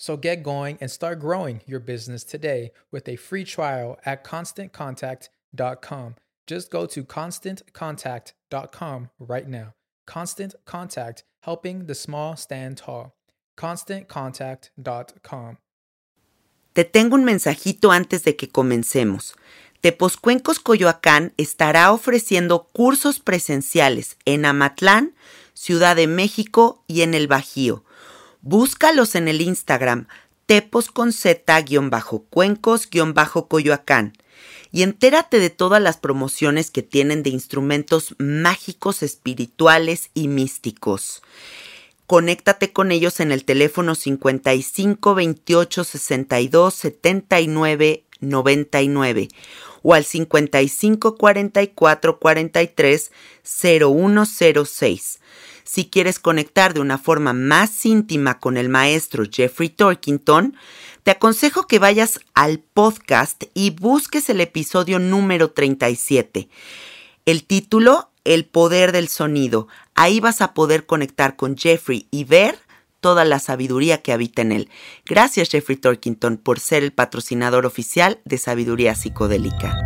So get going and start growing your business today with a free trial at constantcontact.com. Just go to constantcontact.com right now. Constant Contact, helping the small stand tall. ConstantContact.com. Te tengo un mensajito antes de que comencemos. Teposcuencos Coyoacán estará ofreciendo cursos presenciales en Amatlán, Ciudad de México y en el Bajío Búscalos en el Instagram tepos con z-cuencos-coyoacán y entérate de todas las promociones que tienen de instrumentos mágicos, espirituales y místicos. Conéctate con ellos en el teléfono 55 28 62 79 99 o al 55 44 43 0106 si quieres conectar de una forma más íntima con el maestro Jeffrey Torkington, te aconsejo que vayas al podcast y busques el episodio número 37. El título, El poder del sonido. Ahí vas a poder conectar con Jeffrey y ver toda la sabiduría que habita en él. Gracias Jeffrey Torkington por ser el patrocinador oficial de Sabiduría Psicodélica.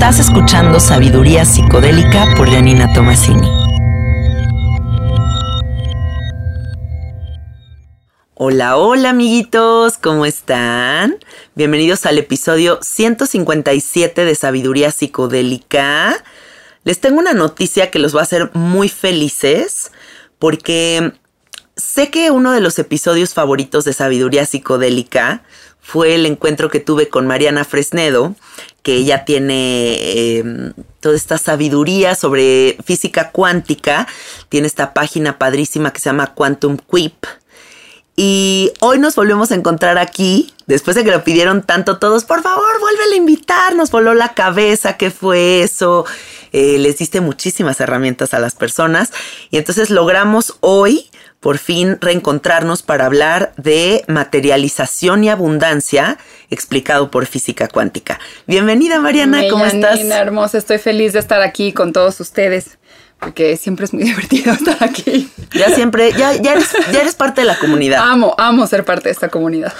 Estás escuchando Sabiduría Psicodélica por Janina Tomasini. Hola, hola amiguitos, ¿cómo están? Bienvenidos al episodio 157 de Sabiduría Psicodélica. Les tengo una noticia que los va a hacer muy felices porque sé que uno de los episodios favoritos de Sabiduría Psicodélica fue el encuentro que tuve con Mariana Fresnedo, que ella tiene em, toda esta sabiduría sobre física cuántica. Tiene esta página padrísima que se llama Quantum Quip. Y hoy nos volvemos a encontrar aquí, después de que lo pidieron tanto todos, por favor, vuelve a invitar, nos voló la cabeza, ¿qué fue eso? Eh, les diste muchísimas herramientas a las personas y entonces logramos hoy por fin reencontrarnos para hablar de materialización y abundancia explicado por física cuántica. Bienvenida Mariana, ¿cómo estás? hermosa, estoy feliz de estar aquí con todos ustedes. Porque siempre es muy divertido estar aquí. Ya siempre, ya, ya, eres, ya eres parte de la comunidad. Amo, amo ser parte de esta comunidad.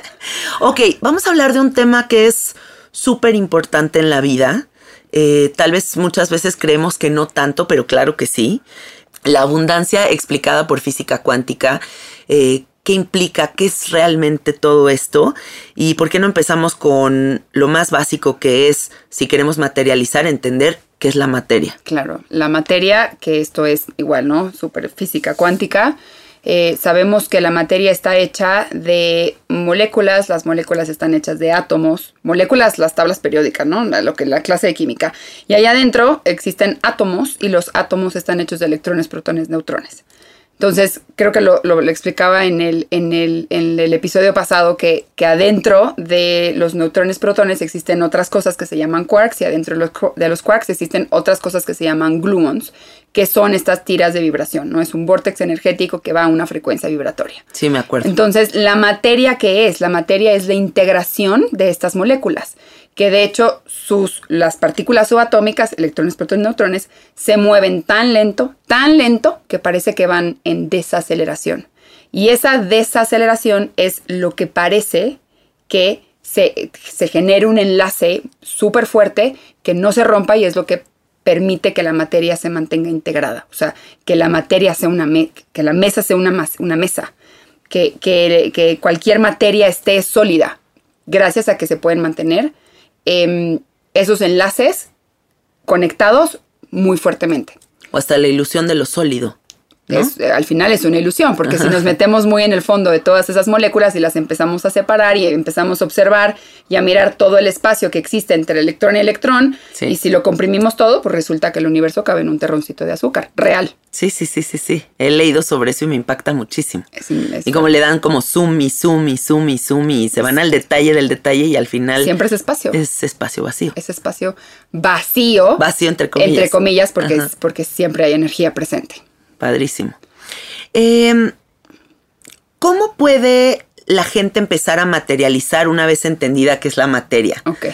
ok, vamos a hablar de un tema que es súper importante en la vida Eh, tal vez muchas veces creemos que no tanto, pero claro que sí. La abundancia explicada por física cuántica, eh, qué implica, qué es realmente todo esto y por qué no empezamos con lo más básico que es, si queremos materializar, entender qué es la materia. Claro, la materia, que esto es igual, ¿no? Super física cuántica. Eh, sabemos que la materia está hecha de moléculas, las moléculas están hechas de átomos, moléculas, las tablas periódicas, ¿no? Lo que la clase de química. Y allá adentro existen átomos y los átomos están hechos de electrones, protones, neutrones. Entonces, creo que lo, lo, explicaba en el, en, el, en el, episodio pasado que, que, adentro de los neutrones protones existen otras cosas que se llaman quarks y adentro de los, de los, quarks existen otras cosas que se llaman gluons, que son estas tiras de vibración, ¿no? Es un vórtex energético que va a una frecuencia vibratoria. Sí, me acuerdo. Entonces, la materia que es, la materia es la integración de estas moléculas que de hecho sus, las partículas subatómicas, electrones, protones, neutrones, se mueven tan lento, tan lento, que parece que van en desaceleración. Y esa desaceleración es lo que parece que se, se genere un enlace súper fuerte que no se rompa y es lo que permite que la materia se mantenga integrada. O sea, que la materia sea una, que la mesa sea una, una mesa, que, que, que cualquier materia esté sólida, gracias a que se pueden mantener Em, esos enlaces conectados muy fuertemente. O hasta la ilusión de lo sólido. Eh, al final es una ilusión, porque si nos metemos muy en el fondo de todas esas moléculas y las empezamos a separar y empezamos a observar y a mirar todo el espacio que existe entre electrón y electrón, y si lo comprimimos todo, pues resulta que el universo cabe en un terroncito de azúcar, real. Sí, sí, sí, sí, sí. He leído sobre eso y me impacta muchísimo. y como le dan como zoom y zoom y zoom y zoom y se van al detalle del detalle y al final... Siempre es espacio. Es espacio vacío. Es espacio vacío. Vacío entre comillas. Entre comillas porque, es, porque siempre hay energía presente. Padrísimo. Em, ¿Cómo puede la gente empezar a materializar una vez entendida qué es la materia? Ok.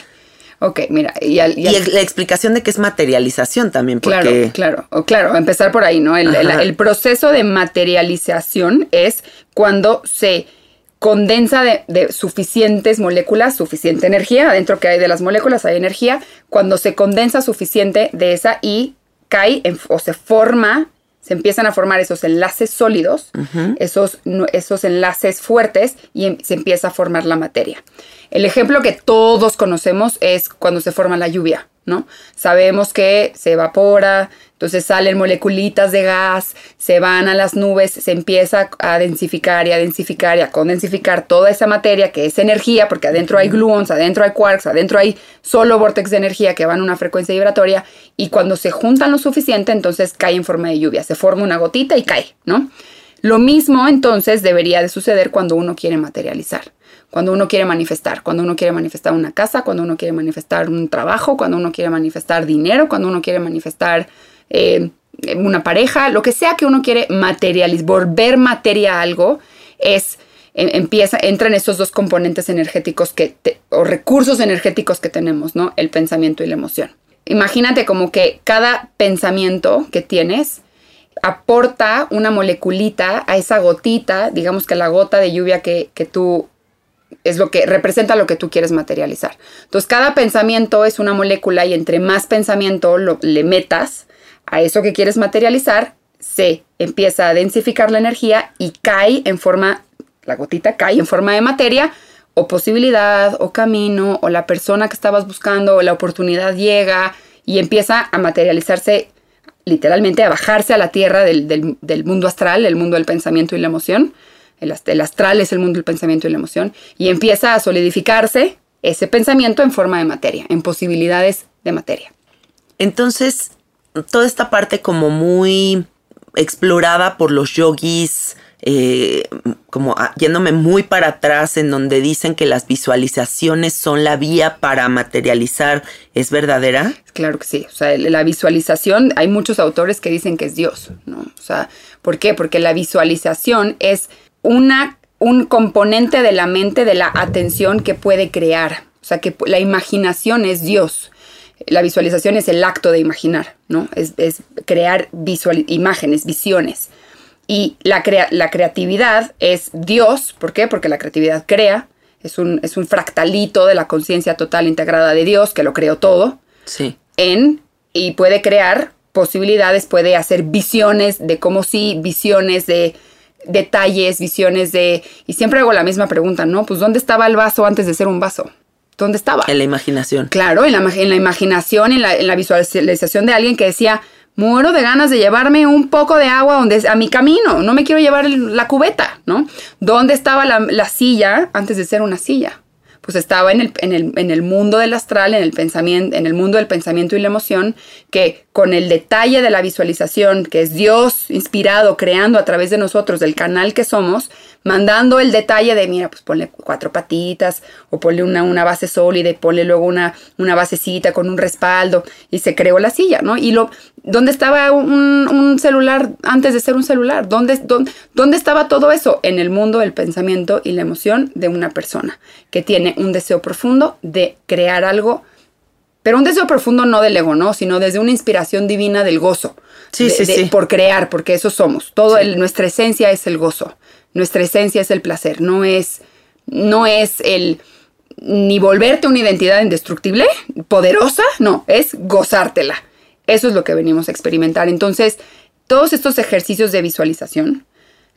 Ok, mira, y, la explicación de qué es materialización también, porque... Claro, claro, claro, empezar por ahí, ¿no? El, proceso de materialización es cuando se condensa de, de, suficientes moléculas, suficiente energía, adentro que hay de las moléculas hay energía, cuando se condensa suficiente de esa y cae o se forma se empiezan a formar esos enlaces sólidos, esos, esos enlaces fuertes y em, se empieza a formar la materia. El ejemplo que todos conocemos es cuando se forma la lluvia, ¿no? Sabemos que se evapora, entonces salen moleculitas de gas, se van a las nubes, se empieza a densificar y a densificar y a condensificar toda esa materia que es energía, porque adentro hay gluons, adentro hay quarks, adentro hay solo vórtex de energía que van a una frecuencia vibratoria y cuando se juntan lo suficiente, entonces cae en forma de lluvia, se forma una gotita y cae, ¿no? Lo mismo entonces debería de suceder cuando uno quiere materializar cuando uno quiere manifestar, cuando uno quiere manifestar una casa, cuando uno quiere manifestar un trabajo, cuando uno quiere manifestar dinero, cuando uno quiere manifestar eh, una pareja, lo que sea que uno quiere materializar, volver materia a algo, es em, empieza, entran estos dos componentes energéticos que o recursos energéticos que tenemos, ¿no? El pensamiento y la emoción. Imagínate como que cada pensamiento que tienes aporta una moleculita a esa gotita, digamos que la gota de lluvia que, que tú es lo que representa lo que tú quieres materializar. Entonces, cada pensamiento es una molécula y entre más pensamiento le metas, a eso que quieres materializar, se empieza a densificar la energía y cae en forma, la gotita cae en forma de materia o posibilidad o camino o la persona que estabas buscando o la oportunidad llega y empieza a materializarse literalmente a bajarse a la tierra del, mundo astral, el mundo del pensamiento y la emoción. El, el, astral es el mundo del pensamiento y la emoción. Y empieza a solidificarse ese pensamiento en forma de materia, en posibilidades de materia. Entonces, toda esta parte como muy explorada por los yogis, eh, como yéndome muy para atrás en donde dicen que las visualizaciones son la vía para materializar, ¿es verdadera? Claro que sí, o sea, la visualización, hay muchos autores que dicen que es Dios, ¿no? O sea, ¿por qué? Porque la visualización es una, un componente de la mente, de la atención que puede crear, o sea, que la imaginación es Dios la visualización es el acto de imaginar, ¿no? Es, crear imágenes, visiones. Y la, la, creatividad es Dios, ¿por qué? Porque la creatividad crea, es un, es un fractalito de la conciencia total integrada de Dios que lo creó todo. Sí. en y puede crear posibilidades, puede hacer visiones de cómo sí, visiones de detalles, visiones de... Y siempre hago la misma pregunta, ¿no? Pues ¿dónde estaba el vaso antes de ser un vaso? ¿Dónde estaba? En la imaginación. Claro, en la, en la imaginación, en la, en la, visualización de alguien que decía, muero de ganas de llevarme un poco de agua donde, a mi camino, no me quiero llevar la cubeta, ¿no? ¿Dónde estaba la, la silla antes de ser una silla? Pues estaba en el, en, el, en el, mundo del astral, en el pensamiento, en el mundo del pensamiento y la emoción, que con el detalle de la visualización, que es Dios inspirado, creando a través de nosotros, del canal que somos, mandando el detalle de, mira, pues ponle cuatro patitas, o ponle una, una base sólida, y ponle luego una, una basecita con un respaldo, y se creó la silla, ¿no? Y lo, ¿dónde estaba un, un celular antes de ser un celular? ¿Dónde, dónde, ¿Dónde estaba todo eso? En el mundo del pensamiento y la emoción de una persona que tiene un deseo profundo de crear algo, pero un deseo profundo no del ego, ¿no? Sino desde una inspiración divina del gozo. Sí, sí, sí. Por crear, porque eso somos. Todo nuestra esencia es el gozo. Nuestra esencia es el placer, no es, no es el ni volverte una identidad indestructible, poderosa, no, es gozártela. Eso es lo que venimos a experimentar. Entonces, todos estos ejercicios de visualización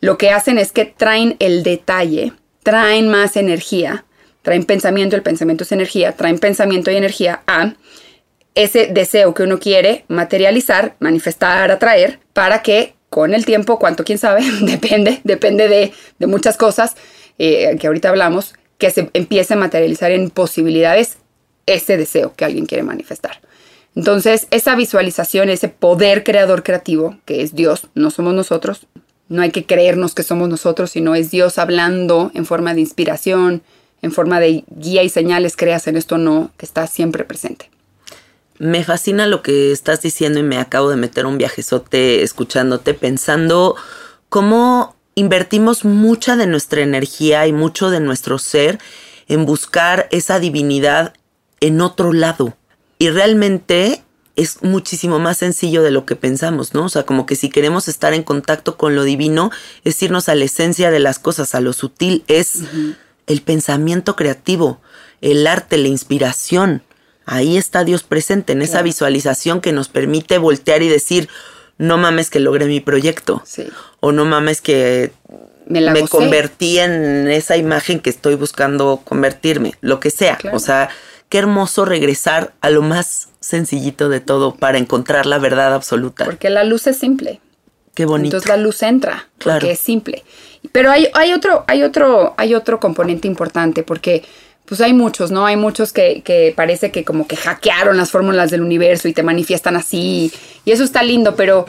lo que hacen es que traen el detalle, traen más energía, traen pensamiento, el pensamiento es energía, traen pensamiento y energía a ese deseo que uno quiere materializar, manifestar, atraer, para que con el tiempo, cuánto quién sabe, depende, depende de, muchas cosas eh, que ahorita hablamos, que se empiece a materializar en posibilidades ese deseo que alguien quiere manifestar. Entonces, esa visualización, ese poder creador creativo, que es Dios, no somos nosotros, no hay que creernos que somos nosotros, sino es Dios hablando en forma de inspiración, en forma de guía y señales, creas en esto o no, que está siempre presente. Me fascina lo que estás diciendo y me acabo de meter un viajezote escuchándote, pensando cómo invertimos mucha de nuestra energía y mucho de nuestro ser en buscar esa divinidad en otro lado. Y realmente es muchísimo más sencillo de lo que pensamos, ¿no? O sea, como que si queremos estar en contacto con lo divino, es irnos a la esencia de las cosas, a lo sutil, es el pensamiento creativo, el arte, la inspiración. Ahí está Dios presente, en esa visualización que nos permite voltear y decir, no mames que logré mi proyecto. O no mames que me, convertí en esa imagen que estoy buscando convertirme, lo que sea. O sea, qué hermoso regresar a lo más sencillito de todo para encontrar la verdad absoluta. Porque la luz es simple. Qué bonito. Entonces la luz entra, claro. porque es simple. Pero hay, hay, otro, hay, otro, hay otro componente importante, porque pues hay muchos, ¿no? Hay muchos que, que, parece que como que hackearon las fórmulas del universo y te manifiestan así. Y eso está lindo, pero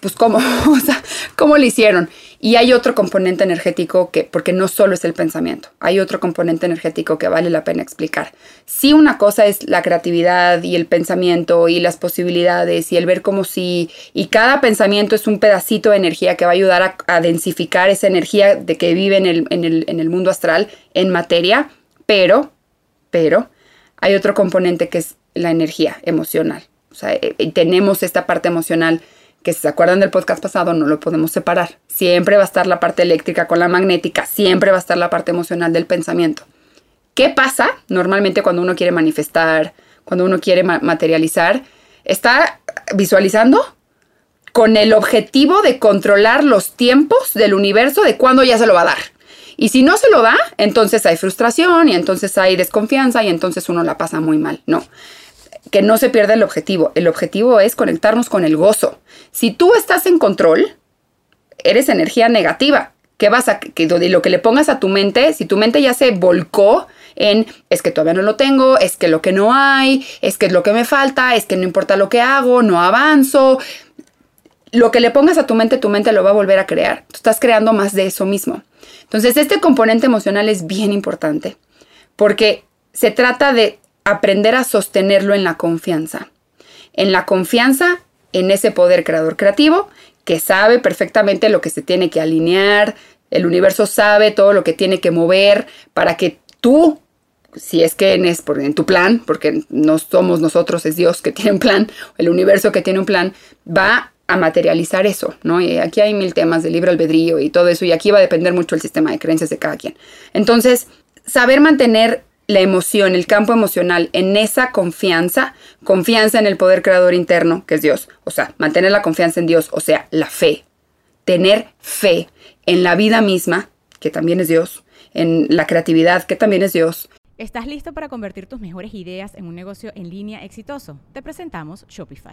pues cómo, o sea, cómo lo hicieron. Y hay otro componente energético que, porque no solo es el pensamiento, hay otro componente energético que vale la pena explicar. Si una cosa es la creatividad y el pensamiento y las posibilidades y el ver como si, y cada pensamiento es un pedacito de energía que va a ayudar a, densificar esa energía de que vive en el, en el, en el mundo astral en materia, pero, pero, hay otro componente que es la energía emocional. O sea, eh, eh, tenemos esta parte emocional que si se acuerdan del podcast pasado, no lo podemos separar. Siempre va a estar la parte eléctrica con la magnética, siempre va a estar la parte emocional del pensamiento. ¿Qué pasa normalmente cuando uno quiere manifestar, cuando uno quiere materializar? Está visualizando con el objetivo de controlar los tiempos del universo de cuándo ya se lo va a dar. Y si no se lo da, entonces hay frustración y entonces hay desconfianza y entonces uno la pasa muy mal. No que no se pierda el objetivo. El objetivo es conectarnos con el gozo. Si tú estás en control, eres energía negativa. ¿Qué vas a que lo que le pongas a tu mente? Si tu mente ya se volcó en es que todavía no lo tengo, es que lo que no hay, es que es lo que me falta, es que no importa lo que hago, no avanzo. Lo que le pongas a tu mente, tu mente lo va a volver a crear. Tú estás creando más de eso mismo. Entonces, este componente emocional es bien importante porque se trata de aprender a sostenerlo en la confianza. En la confianza en ese poder creador creativo que sabe perfectamente lo que se tiene que alinear, el universo sabe todo lo que tiene que mover para que tú, si es que en, es en tu plan, porque no somos nosotros, es Dios que tiene un plan, el universo que tiene un plan, va a materializar eso, ¿no? Y aquí hay mil temas de libre albedrío y todo eso, y aquí va a depender mucho el sistema de creencias de cada quien. Entonces, saber mantener la emoción, el campo emocional, en esa confianza, confianza en el poder creador interno, que es Dios. O sea, mantener la confianza en Dios, o sea, la fe. Tener fe en la vida misma, que también es Dios, en la creatividad, que también es Dios. ¿Estás listo para convertir tus mejores ideas en un negocio en línea exitoso? Te presentamos Shopify.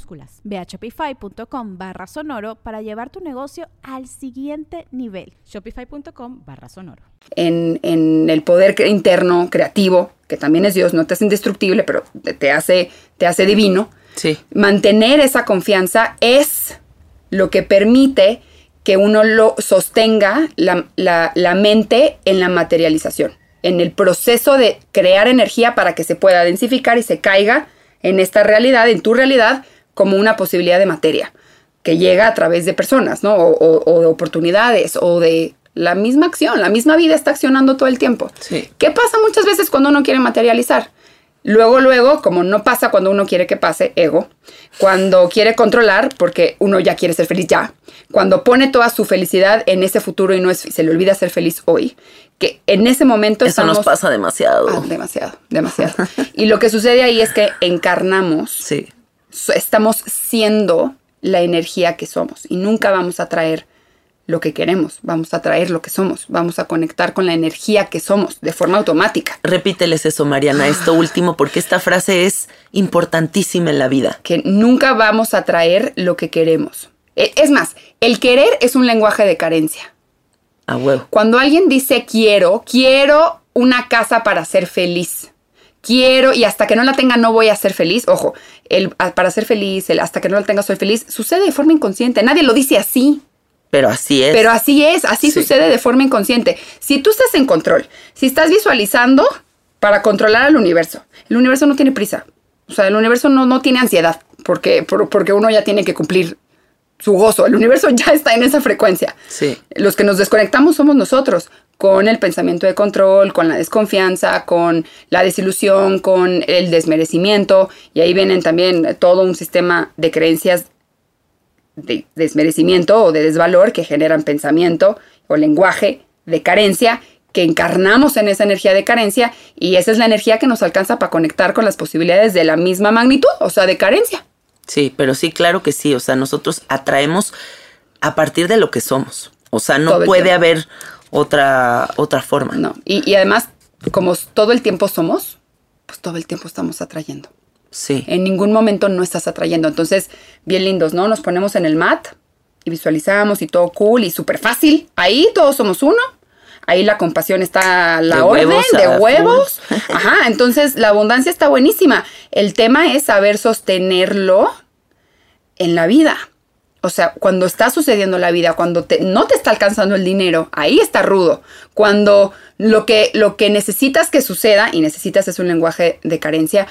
Ve a shopify.com barra sonoro para llevar tu negocio al siguiente nivel. Shopify.com barra sonoro. En, en, el poder interno, creativo, que también es Dios, no te hace indestructible, pero te hace, te hace divino. Sí. Mantener esa confianza es lo que permite que uno lo sostenga la, la, la mente en la materialización, en el proceso de crear energía para que se pueda densificar y se caiga en esta realidad, en tu realidad, como una posibilidad de materia que llega a través de personas, ¿no? O, de oportunidades o de la misma acción, la misma vida está accionando todo el tiempo. Sí. ¿Qué pasa muchas veces cuando uno quiere materializar? Luego, luego, como no pasa cuando uno quiere que pase, ego, cuando quiere controlar, porque uno ya quiere ser feliz ya, cuando pone toda su felicidad en ese futuro y no es, se le olvida ser feliz hoy, que en ese momento Eso nos pasa demasiado. Ah, demasiado, demasiado. y lo que sucede ahí es que encarnamos sí estamos siendo la energía que somos y nunca vamos a traer lo que queremos, vamos a traer lo que somos, vamos a conectar con la energía que somos de forma automática. Repíteles eso, Mariana, esto último, porque esta frase es importantísima en la vida. Que nunca vamos a traer lo que queremos. E, es más, el querer es un lenguaje de carencia. A huevo. Cuando alguien dice quiero, quiero una casa para ser feliz quiero y hasta que no la tenga no voy a ser feliz. Ojo, el, para ser feliz, el hasta que no la tenga soy feliz, sucede de forma inconsciente. Nadie lo dice así. Pero así es. Pero así es, así sucede de forma inconsciente. Si tú estás en control, si estás visualizando para controlar al universo, el universo no tiene prisa. O sea, el universo no, no tiene ansiedad porque, porque uno ya tiene que cumplir su gozo. El universo ya está en esa frecuencia. Sí. Los que nos desconectamos somos nosotros con el pensamiento de control, con la desconfianza, con la desilusión, con el desmerecimiento, y ahí vienen también todo un sistema de creencias de desmerecimiento o de desvalor que generan pensamiento o lenguaje de carencia que encarnamos en esa energía de carencia y esa es la energía que nos alcanza para conectar con las posibilidades de la misma magnitud, o sea, de carencia. Sí, pero sí, claro que sí, o sea, nosotros atraemos a partir de lo que somos. O sea, no puede haber otra, otra forma. No, y, además, como todo el tiempo somos, pues todo el tiempo estamos atrayendo. Sí. En ningún momento no estás atrayendo. Entonces, bien lindos, ¿no? Nos ponemos en el mat y visualizamos y todo cool y súper fácil. Ahí todos somos uno. Ahí la compasión está a la orden de huevos. Ajá, entonces la abundancia está buenísima. El tema es saber sostenerlo en la vida. O sea, cuando está sucediendo la vida, cuando no te está alcanzando el dinero, ahí está rudo. Cuando lo que, lo que necesitas que suceda, y necesitas es un lenguaje de carencia,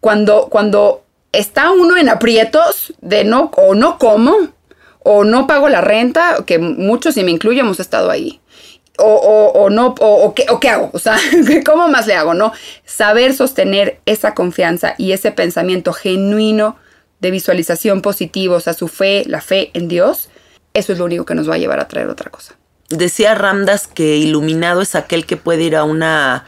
cuando, cuando está uno en aprietos de no, o no como, o no pago la renta, que muchos, y me incluyo, hemos estado ahí. O, o, o no, o, ¿qué, o qué hago, o sea, ¿cómo más le hago? No, saber sostener esa confianza y ese pensamiento genuino de visualización positivos a su fe, la fe en Dios, eso es lo único que nos va a llevar a traer otra cosa. Decía Ramdas que iluminado es aquel que puede ir a una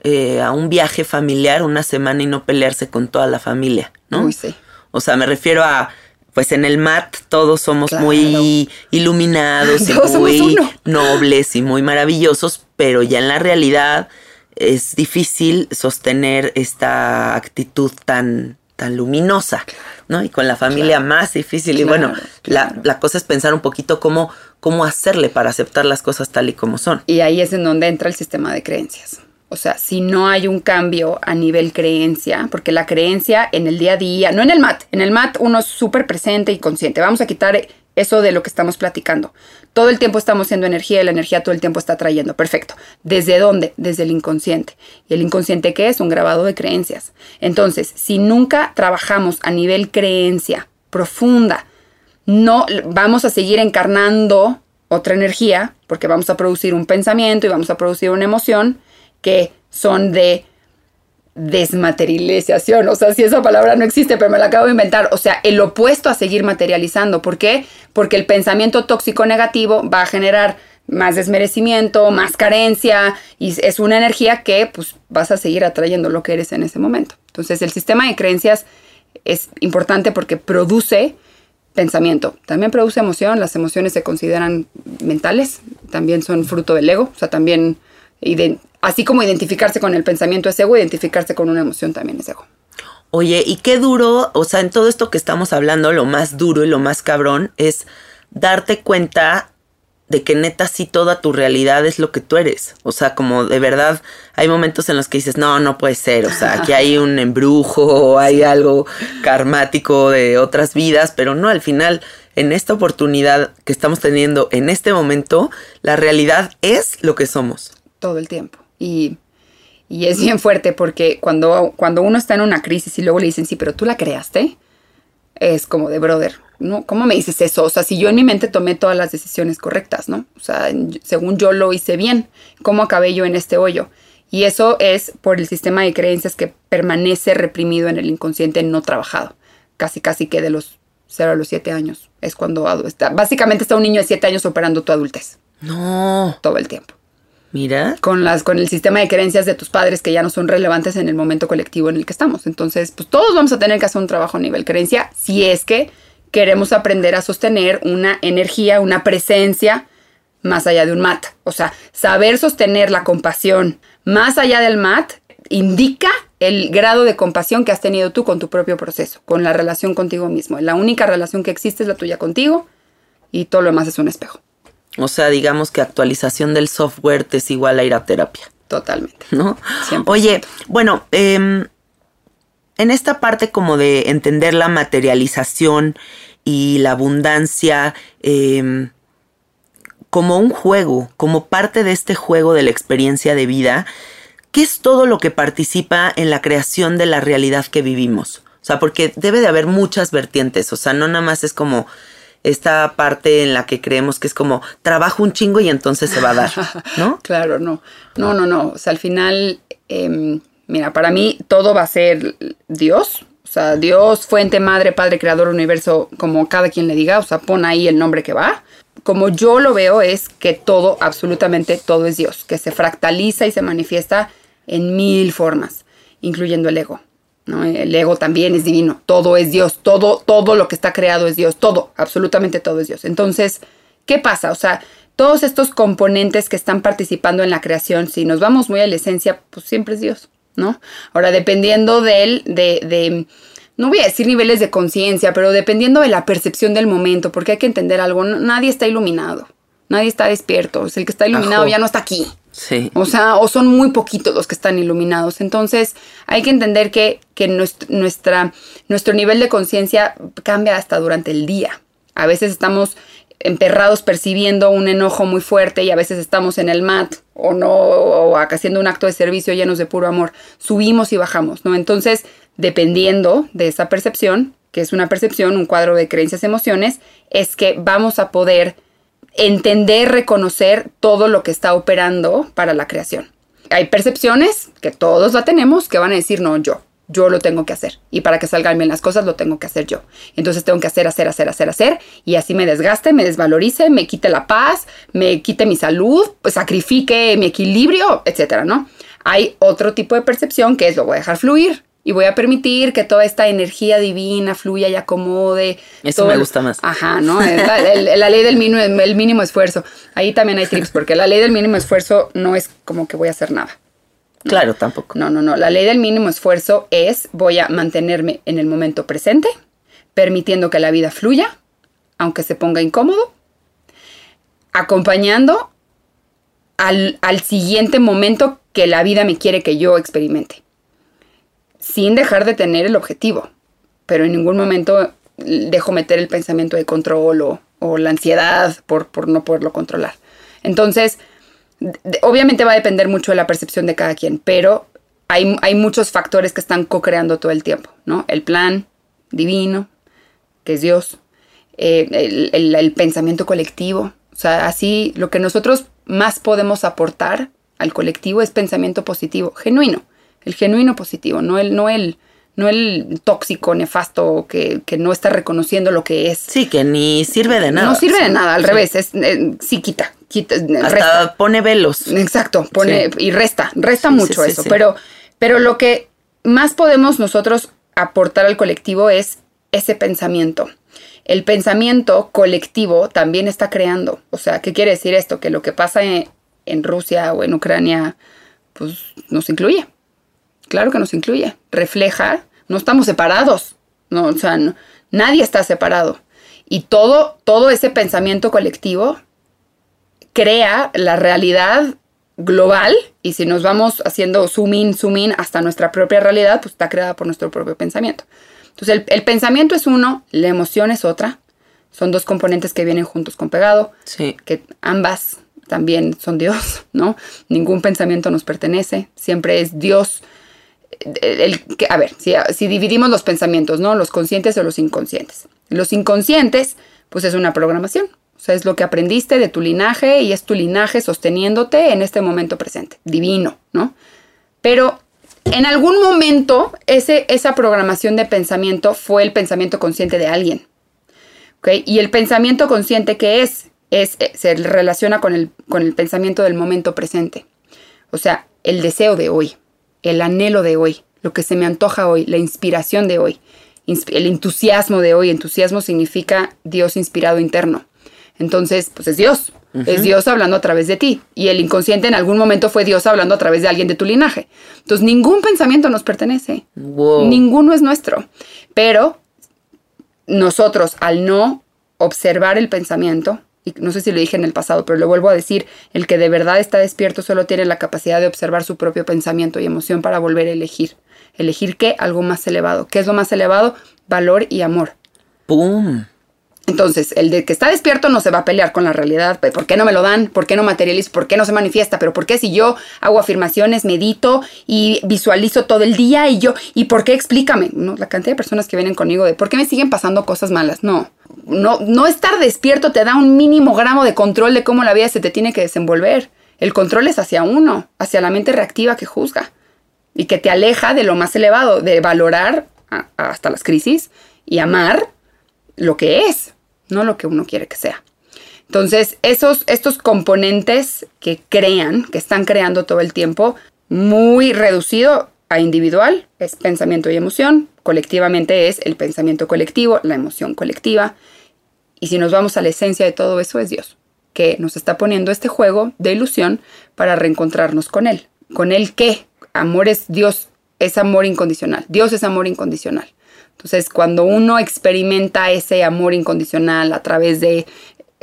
eh, a un viaje familiar una semana y no pelearse con toda la familia, ¿no? Uy, sí. O sea, me refiero a pues en el mat todos somos muy iluminados y muy nobles y muy maravillosos, pero ya en la realidad es difícil sostener esta actitud tan tan luminosa, ¿no? Y con la familia más difícil. y bueno, claro. La, la, cosa es pensar un poquito cómo, cómo hacerle para aceptar las cosas tal y como son. Y ahí es en donde entra el sistema de creencias. O sea, si no hay un cambio a nivel creencia, porque la creencia en el día a día, no en el MAT, en el MAT uno es súper presente y consciente. Vamos a quitar eso de lo que estamos platicando. Todo el tiempo estamos siendo energía y la energía todo el tiempo está trayendo. Perfecto. ¿Desde dónde? Desde el inconsciente. ¿Y el inconsciente qué es? Un grabado de creencias. Entonces, si nunca trabajamos a nivel creencia profunda, no vamos a seguir encarnando otra energía, porque vamos a producir un pensamiento y vamos a producir una emoción que son de desmaterialización. O sea, si esa palabra no existe, pero me la acabo de inventar. O sea, el opuesto a seguir materializando. ¿Por qué? Porque el pensamiento tóxico negativo va a generar más desmerecimiento, más carencia y es una energía que pues vas a seguir atrayendo lo que eres en ese momento. Entonces, el sistema de creencias es importante porque produce pensamiento, también produce emoción, las emociones se consideran mentales, también son fruto del ego, o sea, también así como identificarse con el pensamiento es ego, identificarse con una emoción también es ego. Oye, y qué duro, o sea, en todo esto que estamos hablando, lo más duro y lo más cabrón es darte cuenta de que neta sí toda tu realidad es lo que tú eres. O sea, como de verdad hay momentos en los que dices, no, no puede ser. O sea, aquí hay un embrujo o hay algo karmático de otras vidas, pero no, al final, en esta oportunidad que estamos teniendo en este momento, la realidad es lo que somos todo el tiempo. Y, y es bien fuerte porque cuando, cuando uno está en una crisis y luego le dicen, sí, pero tú la creaste, es como de brother, ¿no? ¿Cómo me dices eso? O sea, si yo en mi mente tomé todas las decisiones correctas, ¿no? O sea, según yo lo hice bien, ¿cómo acabé yo en este hoyo? Y eso es por el sistema de creencias que permanece reprimido en el inconsciente no trabajado. Casi, casi que de los 0 a los 7 años. Es cuando está, básicamente está un niño de 7 años operando tu adultez. No. Todo el tiempo. Mira. Con, las, con el sistema de creencias de tus padres que ya no son relevantes en el momento colectivo en el que estamos. Entonces, pues todos vamos a tener que hacer un trabajo a nivel creencia si es que queremos aprender a sostener una energía, una presencia más allá de un mat. O sea, saber sostener la compasión más allá del mat indica el grado de compasión que has tenido tú con tu propio proceso, con la relación contigo mismo. La única relación que existe es la tuya contigo y todo lo demás es un espejo. O sea, digamos que actualización del software te es igual a ir a terapia. Totalmente. ¿No? Oye, bueno, em, en esta parte como de entender la materialización y la abundancia em, como un juego, como parte de este juego de la experiencia de vida, ¿qué es todo lo que participa en la creación de la realidad que vivimos? O sea, porque debe de haber muchas vertientes, o sea, no nada más es como esta parte en la que creemos que es como trabajo un chingo y entonces se va a dar, ¿no? claro, no. No, no, no. O sea, al final, em, mira, para mí todo va a ser Dios. O sea, Dios, fuente, madre, padre, creador, universo, como cada quien le diga. O sea, pon ahí el nombre que va. Como yo lo veo es que todo, absolutamente todo es Dios, que se fractaliza y se manifiesta en mil formas, incluyendo el ego. El ego también es divino, todo es Dios, todo, todo lo que está creado es Dios, todo, absolutamente todo es Dios. Entonces, ¿qué pasa? O sea, todos estos componentes que están participando en la creación, si nos vamos muy a la esencia, pues siempre es Dios, ¿no? Ahora, dependiendo de él, de, de no voy a decir niveles de conciencia, pero dependiendo de la percepción del momento, porque hay que entender algo, nadie está iluminado, nadie está despierto, el que está iluminado ya no está aquí. Sí. O sea, o son muy poquitos los que están iluminados. Entonces, hay que entender que, que nuestra, nuestro nivel de conciencia cambia hasta durante el día. A veces estamos emperrados percibiendo un enojo muy fuerte y a veces estamos en el mat o no, o haciendo un acto de servicio llenos de puro amor. Subimos y bajamos, ¿no? Entonces, dependiendo de esa percepción, que es una percepción, un cuadro de creencias, emociones, es que vamos a poder entender, reconocer todo lo que está operando para la creación. Hay percepciones que todos la tenemos que van a decir, no, yo, yo lo tengo que hacer. Y para que salgan bien las cosas, lo tengo que hacer yo. Entonces tengo que hacer, hacer, hacer, hacer, hacer. Y así me desgaste, me desvalorice, me quite la paz, me quite mi salud, pues sacrifique mi equilibrio, etcétera, ¿no? Hay otro tipo de percepción que es lo voy a dejar fluir y voy a permitir que toda esta energía divina fluya y acomode. Eso me gusta más. Ajá, ¿no? La, la, ley del mínimo, el mínimo esfuerzo. Ahí también hay tips, porque la ley del mínimo esfuerzo no es como que voy a hacer nada. Claro, tampoco. No, no, no. La ley del mínimo esfuerzo es voy a mantenerme en el momento presente, permitiendo que la vida fluya, aunque se ponga incómodo, acompañando al, al siguiente momento que la vida me quiere que yo experimente, sin dejar de tener el objetivo, pero en ningún momento dejo meter el pensamiento de control o, o la ansiedad por, por no poderlo controlar. Entonces, obviamente va a depender mucho de la percepción de cada quien, pero hay, hay muchos factores que están co-creando todo el tiempo, ¿no? El plan divino, que es Dios, eh, el- el pensamiento colectivo, o sea, así lo que nosotros más podemos aportar al colectivo es pensamiento positivo, genuino, el genuino positivo, no el, no el, no el tóxico, nefasto, que, que no está reconociendo lo que es. Sí, que ni sirve de nada. no sirve de nada, al Sí. revés, es, eh, sí quita, quita, Hasta resta. pone velos. Exacto, pone Sí. y resta, resta mucho eso, pero pero lo que más podemos nosotros aportar al colectivo es ese pensamiento. El pensamiento colectivo también está creando, o sea, ¿qué quiere decir esto? Que lo que pasa en, en Rusia o en Ucrania pues nos incluye. Claro que nos incluye. Refleja, no estamos separados. No, o sea, no- nadie está separado. Y todo, todo ese pensamiento colectivo crea la realidad global y si nos vamos haciendo zoom in, zoom in hasta nuestra propia realidad, pues está creada por nuestro propio pensamiento. Entonces el, el pensamiento es uno, la emoción es otra. Son dos componentes que vienen juntos con pegado, Sí. que ambas también son Dios, ¿no? Ningún pensamiento nos pertenece, siempre es Dios. El, que, a ver, si, si dividimos los pensamientos, ¿no? Los conscientes o los inconscientes. Los inconscientes, pues es una programación. O sea, es lo que aprendiste de tu linaje y es tu linaje sosteniéndote en este momento presente. Divino, ¿no? Pero en algún momento ese, esa programación de pensamiento fue el pensamiento consciente de alguien. ¿ok? Y el pensamiento consciente que es, es eh, se relaciona con el, con el pensamiento del momento presente. O sea, el deseo de hoy, el anhelo de hoy, lo que se me antoja hoy, la inspiración de hoy, el entusiasmo de hoy. Entusiasmo significa Dios inspirado interno. Entonces, pues es Dios. Es Dios hablando a través de ti. Y el inconsciente en algún momento fue Dios hablando a través de alguien de tu linaje. Entonces, ningún pensamiento nos pertenece. Wow. Ninguno es nuestro. Pero nosotros, al no observar el pensamiento, y no sé si lo dije en el pasado, pero lo vuelvo a decir, el que de verdad está despierto solo tiene la capacidad de observar su propio pensamiento y emoción para volver a elegir. ¿Elegir qué? Algo más elevado. ¿Qué es lo más elevado? Valor y amor. ¡Pum! Entonces, el de que está despierto no se va a pelear con la realidad. ¿Por qué no me lo dan? ¿Por qué no materializo? ¿Por qué no se manifiesta? Pero ¿por qué si yo hago afirmaciones, medito y visualizo todo el día y yo, ¿y por qué explícame? No, la cantidad de personas que vienen conmigo de ¿por qué me siguen pasando cosas malas? No. No, no estar despierto te da un mínimo gramo de control de cómo la vida se te tiene que desenvolver. El control es hacia uno, hacia la mente reactiva que juzga y que te aleja de lo más elevado, de valorar hasta las crisis y amar lo que es, no lo que uno quiere que sea. Entonces, esos, estos componentes que crean, que están creando todo el tiempo, muy reducido a individual, es pensamiento y emoción, colectivamente es el pensamiento colectivo, la emoción colectiva, y si nos vamos a la esencia de todo eso es Dios, que nos está poniendo este juego de ilusión para reencontrarnos con Él. ¿Con Él qué? Amor es Dios, es amor incondicional. Dios es amor incondicional. Entonces, cuando uno experimenta ese amor incondicional a través de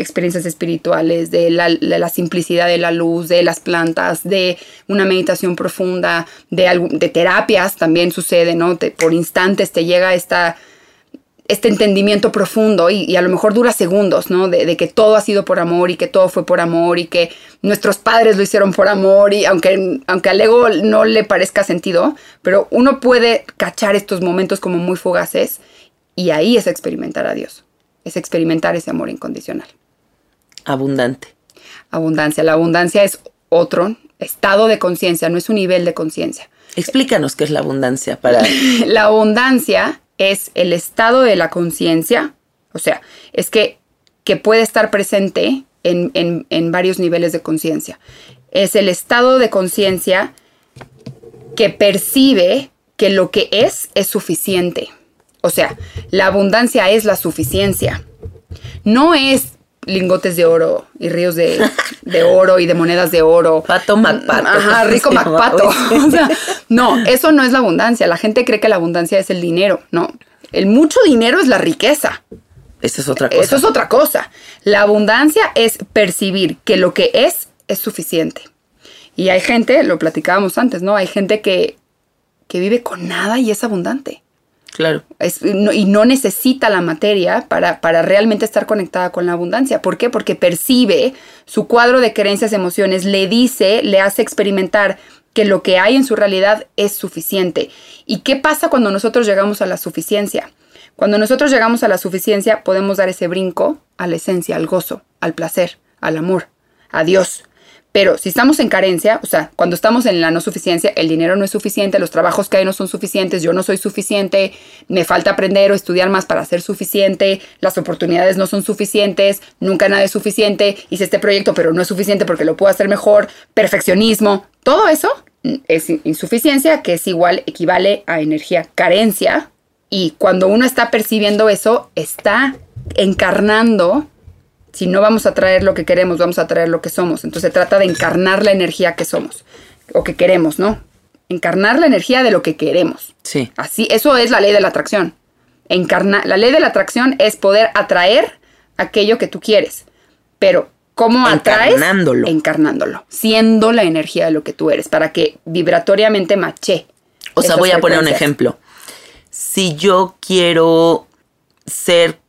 experiencias espirituales, de la, simplicidad de la luz, de las plantas, de una meditación profunda, de, de terapias, también sucede, ¿no? Por instantes te llega esta, este entendimiento profundo y, y a lo mejor dura segundos, ¿no? De, de que todo ha sido por amor y que todo fue por amor y que nuestros padres lo hicieron por amor y aunque, aunque al ego no le parezca sentido, pero uno puede cachar estos momentos como muy fugaces y ahí es experimentar a Dios, es experimentar ese amor incondicional. Abundante. Abundancia, la abundancia es otro estado de conciencia, no es un nivel de conciencia. Explícanos qué es la abundancia para... La abundancia es el estado de la conciencia, o sea, es que, que puede estar presente en, en- en varios niveles de conciencia. Es el estado de conciencia que percibe que lo que es es suficiente. O sea, la abundancia es la suficiencia. No es lingotes de oro y ríos de, de oro y de monedas de oro. Pato Macpato. Ajá, rico. Macpato. O sea, no, eso no es la abundancia. La gente cree que la abundancia es el dinero. No, el mucho dinero es la riqueza. Esa es otra cosa. Eso es otra cosa. La abundancia es percibir que lo que es es suficiente. Y hay gente, lo platicábamos antes, ¿no? Hay gente que, que vive con nada y es abundante. Claro. Es- y no necesita la materia para, para realmente estar conectada con la abundancia. ¿Por qué? Porque percibe su cuadro de creencias, emociones, le dice, le hace experimentar que lo que hay en su realidad es suficiente. ¿Y qué pasa cuando nosotros llegamos a la suficiencia? Cuando nosotros llegamos a la suficiencia podemos dar ese brinco a la esencia, al gozo, al placer, al amor, a Dios. Pero si estamos en carencia, o sea, cuando estamos en la no suficiencia, el dinero no es suficiente, los trabajos que hay no son suficientes, yo no soy suficiente, me falta aprender o estudiar más para ser suficiente, las oportunidades no son suficientes, nunca nada es suficiente, hice este proyecto pero no es suficiente porque lo puedo hacer mejor, perfeccionismo, todo eso es in- insuficiencia que es igual, equivale a energía, carencia. Y cuando uno está percibiendo eso, está encarnando si no vamos a traer lo que queremos, vamos a traer lo que somos. Entonces se trata de encarnar la energía que somos o que queremos, ¿no? Encarnar la energía de lo que queremos. Sí. Así, eso es la ley de la atracción. Encarna, la ley de la atracción es poder atraer aquello que tú quieres. Pero, ¿cómo atraes? Encarnándolo. Encarnándolo. Siendo la energía de lo que tú eres, para que vibratoriamente mache. O sea, voy a poner un ejemplo. Si yo quiero ser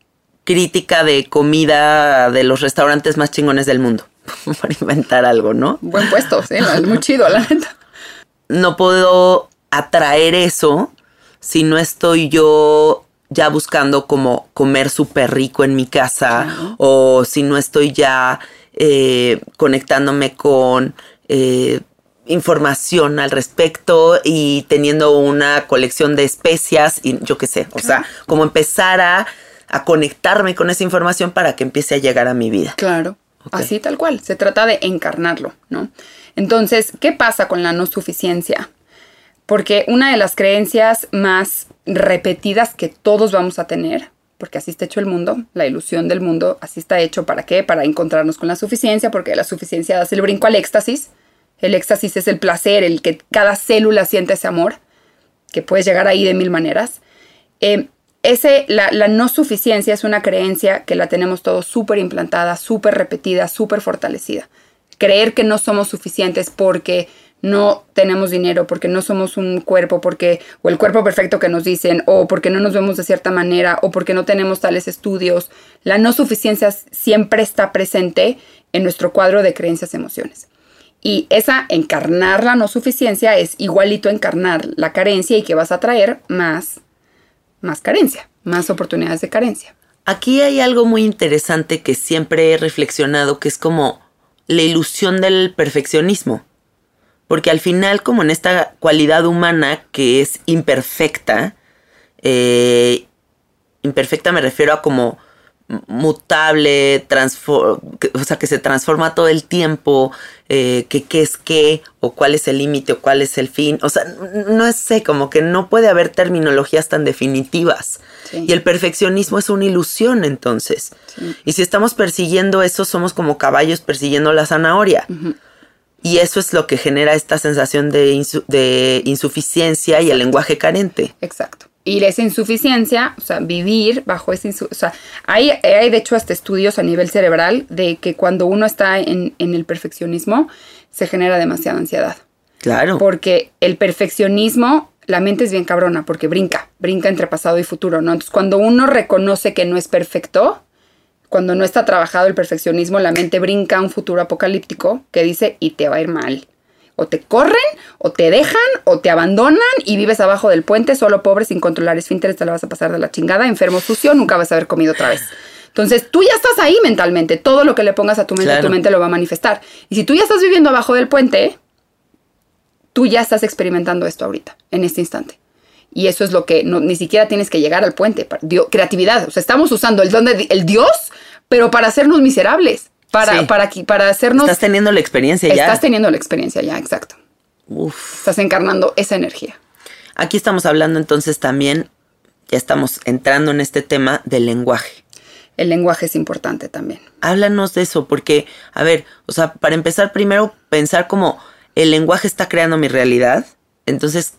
crítica de comida de los restaurantes más chingones del mundo, para inventar algo, ¿no? Buen puesto, sí, muy chido, la neta. No puedo atraer eso si no estoy yo ya buscando como comer súper rico en mi casa Claro. o si no estoy ya eh, conectándome con eh, información al respecto y teniendo una colección de especias y yo qué sé, o sea, como empezar a, a conectarme con esa información para que empiece a llegar a mi vida. Claro, así tal cual. Se trata de encarnarlo, ¿no? Entonces, ¿qué pasa con la no suficiencia? Porque una de las creencias más repetidas que todos vamos a tener, porque así está hecho el mundo, la ilusión del mundo, así está hecho, ¿para qué? Para encontrarnos con la suficiencia, porque la suficiencia hace el brinco al éxtasis. El éxtasis es el placer, el que cada célula siente ese amor, que puedes llegar ahí de mil maneras. Eh, ese, la, la no suficiencia es una creencia que la tenemos todos súper implantada, súper repetida, súper fortalecida. Creer que no somos suficientes porque no tenemos dinero, porque no somos un cuerpo, porque o el cuerpo perfecto que nos dicen, o porque no nos vemos de cierta manera, o porque no tenemos tales estudios. La no suficiencia siempre está presente en nuestro cuadro de creencias, emociones. Y esa encarnar la no suficiencia es igualito encarnar la carencia y que vas a traer más más carencia, más oportunidades de carencia. Aquí hay algo muy interesante que siempre he reflexionado, que es como la ilusión del perfeccionismo. Porque al final, como en esta cualidad humana que es imperfecta, eh, imperfecta me refiero a como mutable, o sea, que se transforma todo el tiempo, eh, que qué es qué, o cuál es el límite, o cuál es el fin. O sea, no sé, como que no puede haber terminologías tan definitivas. Sí. Y el perfeccionismo es una ilusión, entonces. Sí. Y si estamos persiguiendo eso, somos como caballos persiguiendo la zanahoria. Y eso es lo que genera esta sensación de, insu- de insuficiencia y el lenguaje carente. Exacto. Y esa insuficiencia, o sea, vivir bajo esa insuficiencia, o sea, hay, hay de hecho hasta estudios a nivel cerebral de que cuando uno está en, en el perfeccionismo, se genera demasiada ansiedad. Claro. Porque el perfeccionismo, la mente es bien cabrona, porque brinca, brinca entre pasado y futuro, ¿no? Entonces, cuando uno reconoce que no es perfecto, cuando no está trabajado el perfeccionismo, la mente brinca a un futuro apocalíptico que dice, y te va a ir mal. O te corren, o te dejan, o te abandonan y vives abajo del puente, solo pobre, sin controlar esfínteres, te la vas a pasar de la chingada, enfermo, sucio, nunca vas a haber comido otra vez. Entonces, tú ya estás ahí mentalmente. Todo lo que le pongas a tu mente, Claro. tu mente lo va a manifestar. Y si tú ya estás viviendo abajo del puente, tú ya estás experimentando esto ahorita, en este instante. Y eso es lo que no- ni siquiera tienes que llegar al puente. pa- dio- creatividad. O sea, estamos usando el don de el Dios, pero para hacernos miserables. Para, Sí. para, para hacernos. Estás teniendo la experiencia ya. estás teniendo la experiencia ya, exacto. Uf. Estás encarnando esa energía. Aquí estamos hablando entonces también, ya estamos entrando en este tema del lenguaje. el lenguaje es importante también. Háblanos de eso, porque, a ver, o sea, para empezar, primero pensar como el lenguaje está creando mi realidad, entonces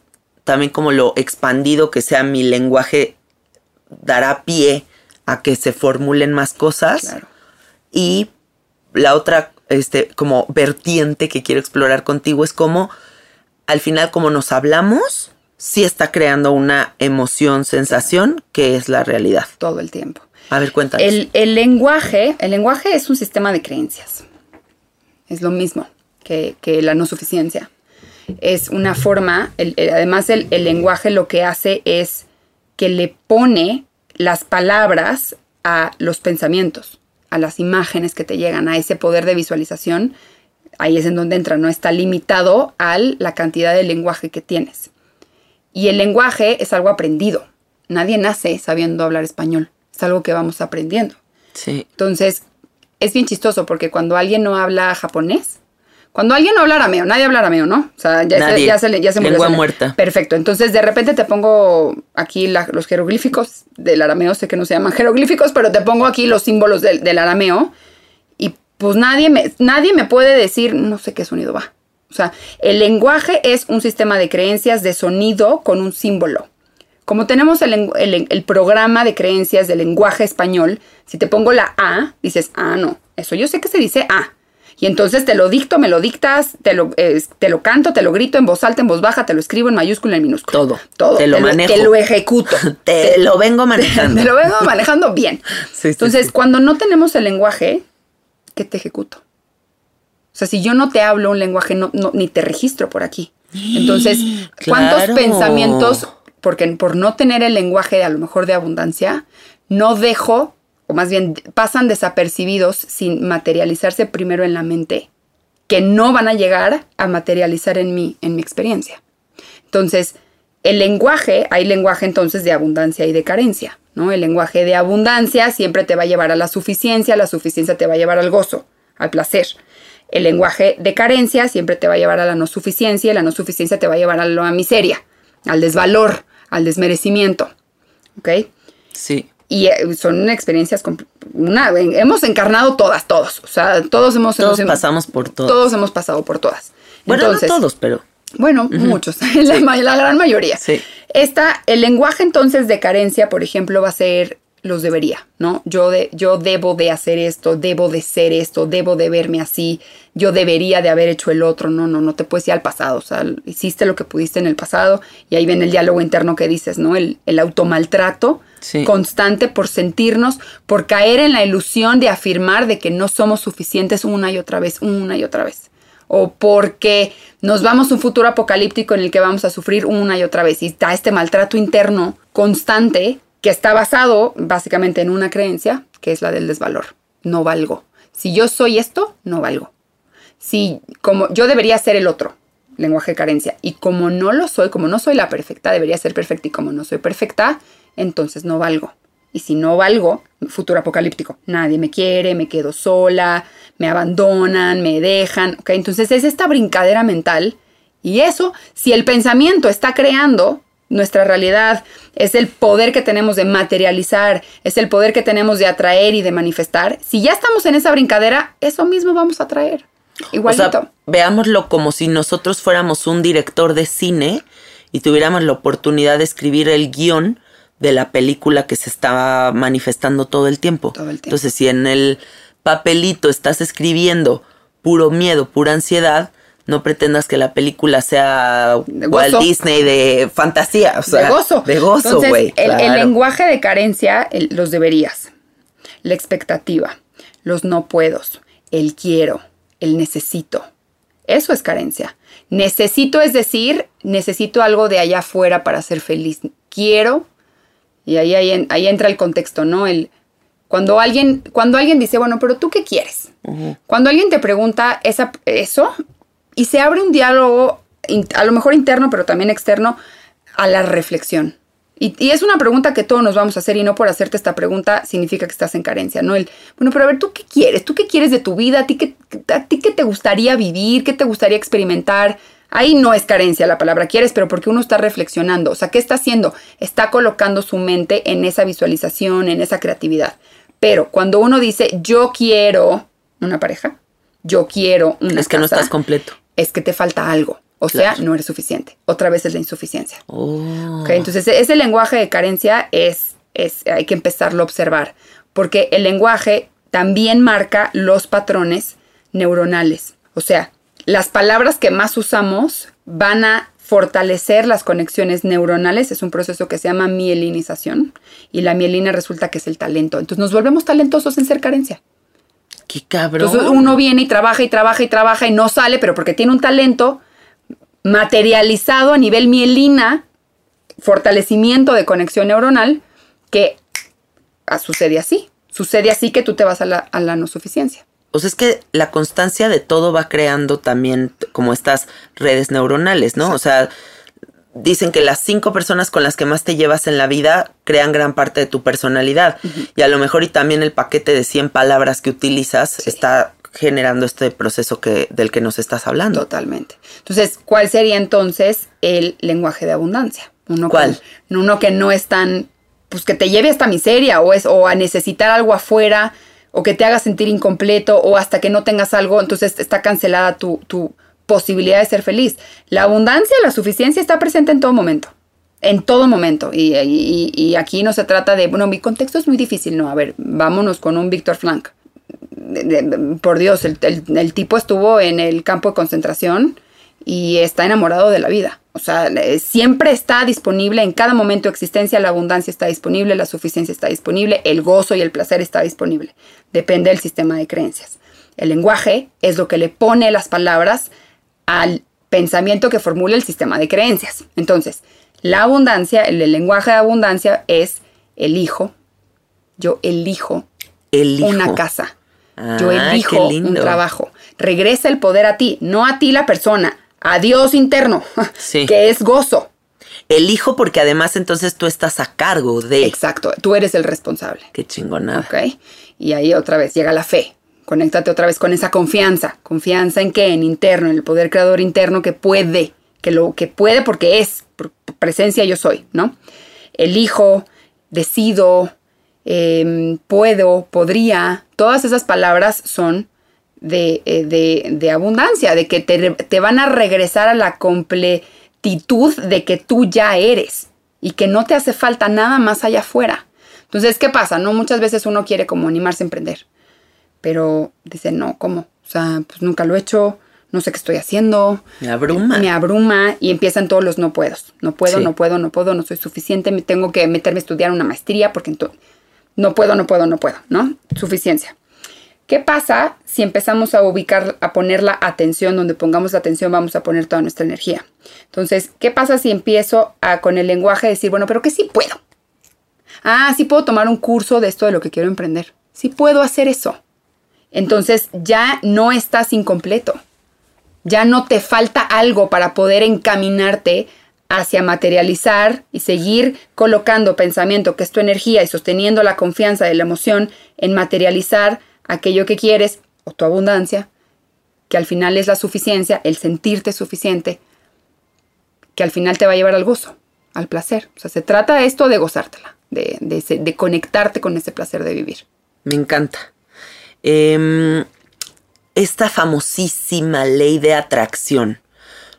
también como lo expandido que sea mi lenguaje dará pie a que se formulen más cosas. Claro. Y la otra, este, como vertiente que quiero explorar contigo es cómo al final, como nos hablamos, sí está creando una emoción, sensación que es la realidad. Todo el tiempo. A ver, cuéntanos. El, el lenguaje, el lenguaje es un sistema de creencias. Es lo mismo que, que la no suficiencia. Es una forma, el- el- además el, el lenguaje lo que hace es que le pone las palabras a los pensamientos, a las imágenes que te llegan, a ese poder de visualización. Ahí es en donde entra, no está limitado a la cantidad de lenguaje que tienes. Y el lenguaje es algo aprendido. Nadie nace sabiendo hablar español. Es algo que vamos aprendiendo. Sí. Entonces, es bien chistoso porque cuando alguien no habla japonés, cuando alguien habla arameo, nadie habla arameo, ¿no? O sea, ya, se, Nadie. ya se, le- ya se murió Lengua muerta. Perfecto. Entonces, de repente te pongo aquí la- los jeroglíficos del arameo. Sé que no se llaman jeroglíficos, pero te pongo aquí los símbolos del, del arameo. Y pues nadie me, nadie me puede decir, no sé qué sonido va. O sea, el lenguaje es un sistema de creencias de sonido con un símbolo. Como tenemos el- el programa de creencias del lenguaje español, si te pongo la A, dices, ah, no, eso yo sé que se dice A. Y entonces te lo dicto, me lo dictas, te lo, eh, te lo canto, te lo grito en voz alta, en voz baja, te lo escribo en mayúscula, en minúscula. Todo. Todo. Te lo manejo. Te lo ejecuto. Te lo vengo manejando. Te lo vengo manejando bien. Sí, Entonces, sí. cuando no tenemos el lenguaje, ¿qué te ejecuto? O sea, si yo no te hablo un lenguaje, no, no- ni te registro por aquí. Entonces, ¿cuántos Claro. pensamientos, porque por no tener el lenguaje a lo mejor de abundancia, no dejo, más bien pasan desapercibidos sin materializarse primero en la mente, que no van a llegar a materializar en mí, en mi experiencia? Entonces, el lenguaje, hay lenguaje entonces de abundancia y de carencia, ¿no? El lenguaje de abundancia siempre te va a llevar a la suficiencia, la suficiencia te va a llevar al gozo, al placer. El lenguaje de carencia siempre te va a llevar a la no suficiencia y la no suficiencia te va a llevar a la miseria, al desvalor, al desmerecimiento, ¿ok? Sí. Y eh, son experiencias, una, hemos encarnado todas, todos, o sea, todos hemos... Todos hemos- pasamos por todo. Todos hemos pasado por todas. Bueno, Entonces, no todos, pero bueno, muchos, la, la gran mayoría. Sí. Esta, el lenguaje entonces de carencia, por ejemplo, va a ser los debería, ¿no? Yo, de, yo debo de hacer esto, debo de ser esto, debo de verme así, yo debería de haber hecho el otro, no, no, no te puedes ir al pasado, o sea, hiciste lo que pudiste en el pasado y ahí viene el diálogo interno que dices, ¿no? El, el automaltrato Sí. constante por sentirnos, por caer en la ilusión de afirmar de que no somos suficientes una y otra vez, una y otra vez o porque nos vamos a un futuro apocalíptico en el que vamos a sufrir una y otra vez. Y está este maltrato interno constante que está basado básicamente en una creencia, que es la del desvalor. No valgo. Si yo soy esto, no valgo. Si como yo debería ser el otro, lenguaje de carencia, y como no lo soy, como no soy la perfecta, debería ser perfecta y como no soy perfecta, entonces no valgo. Y si no valgo, futuro apocalíptico, nadie me quiere, me quedo sola, me abandonan, me dejan, ¿ok? Entonces es esta brincadera mental y eso, si el pensamiento está creando nuestra realidad, es el poder que tenemos de materializar, es el poder que tenemos de atraer y de manifestar, si ya estamos en esa brincadera, eso mismo vamos a traer. Igualito. O sea, veámoslo como si nosotros fuéramos un director de cine y tuviéramos la oportunidad de escribir el guion de la película que se estaba manifestando todo el tiempo. Todo el tiempo. Entonces, si en el papelito estás escribiendo puro miedo, pura ansiedad, no pretendas que la película sea Walt. Disney de fantasía. O sea, de gozo. De gozo, güey. el, lenguaje de carencia, el- los deberías, la expectativa, los no puedos, el quiero, el necesito. Eso es carencia. Necesito es decir, necesito algo de allá afuera para ser feliz. Quiero, y ahí, ahí, ahí entra el contexto, ¿no? El, cuando, alguien, cuando alguien dice, bueno, pero tú qué quieres? Cuando alguien te pregunta esa, eso y se abre un diálogo, a lo mejor interno, pero también externo, a la reflexión. Y, y es una pregunta que todos nos vamos a hacer y no por hacerte esta pregunta significa que estás en carencia, ¿no? El, bueno, pero a ver, ¿tú qué quieres? ¿Tú qué quieres de tu vida? ¿A ti qué, a ti qué te gustaría vivir? ¿Qué te gustaría experimentar? Ahí no es carencia la palabra quieres, pero porque uno está reflexionando. O sea, ¿qué está haciendo? Está colocando su mente en esa visualización, en esa creatividad. Pero cuando uno dice yo quiero una pareja, yo quiero una Es que no casa", estás completo. Es que te falta algo. O sea, no eres suficiente. Otra vez es la insuficiencia. Oh. ¿ok? Entonces, e- ese lenguaje de carencia es, es, hay que empezarlo a observar, porque el lenguaje también marca los patrones neuronales. O sea, las palabras que más usamos van a fortalecer las conexiones neuronales. Es un proceso que se llama mielinización. Y la mielina resulta que es el talento. Entonces nos volvemos talentosos en ser carencia. Qué cabrón. Entonces uno viene y trabaja y trabaja y trabaja y no sale, pero porque tiene un talento materializado a nivel mielina, fortalecimiento de conexión neuronal, que ah, sucede así. Sucede así que tú te vas a la, a la no suficiencia. O sea, es que la constancia de todo va creando también como estas redes neuronales, ¿no? O sea, dicen que las cinco personas con las que más te llevas en la vida crean gran parte de tu personalidad. Y a lo mejor y también el paquete de 100 palabras que utilizas está generando este proceso que, del que nos estás hablando. Totalmente. Entonces, ¿cuál sería entonces el lenguaje de abundancia? Uno ¿Cuál? Uno que no es tan, pues que te lleve hasta miseria o, es, o a necesitar algo afuera o que te haga sentir incompleto o hasta que no tengas algo, entonces está cancelada tu, tu posibilidad de ser feliz. La abundancia, la suficiencia está presente en todo momento. En todo momento. Y, y- y aquí no se trata de, bueno, mi contexto es muy difícil. No, a ver, vámonos con un Víctor Frank. Por Dios, el, el- el tipo estuvo en el campo de concentración y está enamorado de la vida. O sea, eh, siempre está disponible, en cada momento de existencia la abundancia está disponible, la suficiencia está disponible, el gozo y el placer está disponible. Depende del sistema de creencias. El lenguaje es lo que le pone las palabras al pensamiento que formula el sistema de creencias. Entonces, la abundancia, el, el lenguaje de abundancia es elijo, yo elijo Elijo. una casa. Yo qué elijo un trabajo. Regresa el poder a ti, no a ti la persona, a Dios interno, Sí. que es gozo. Elijo porque además entonces tú estás a cargo de... Exacto, tú eres el responsable. Qué chingonada. ¿Ok? Y ahí otra vez llega la fe. Conéctate otra vez con esa confianza. ¿Confianza en qué? En interno, en el poder creador interno que puede, que lo que puede porque es, por presencia yo soy, ¿no? Elijo, decido, em, puedo, podría. Todas esas palabras son de, eh, de- de abundancia, de que te, van a regresar a la completitud de que tú ya eres y que no te hace falta nada más allá afuera. Entonces, ¿qué pasa? No muchas veces uno quiere como animarse a emprender, pero dice, no, ¿cómo? O sea, pues nunca lo he hecho, no sé qué estoy haciendo. Me abruma. Me abruma y empiezan todos los no puedos. No puedo, Sí. no puedo, no puedo, no soy suficiente, me tengo que meterme a estudiar una maestría porque entonces no puedo, no puedo, no puedo, ¿no? Suficiencia. ¿Qué pasa si empezamos a ubicar, a poner la atención, donde pongamos la atención vamos a poner toda nuestra energía? Entonces, ¿qué pasa si empiezo a con el lenguaje decir, bueno, pero que sí puedo? Ah, sí puedo tomar un curso de esto de lo que quiero emprender. Sí puedo hacer eso. Entonces ya no estás incompleto. Ya no te falta algo para poder encaminarte hacia materializar y seguir colocando pensamiento, que es tu energía, y sosteniendo la confianza de la emoción en materializar aquello que quieres o tu abundancia, que al final es la suficiencia, el sentirte suficiente, que al final te va a llevar al gozo, al placer. O sea, se trata esto de gozártela, de, de de conectarte con ese placer de vivir. Me encanta. Em, esta famosísima ley de atracción,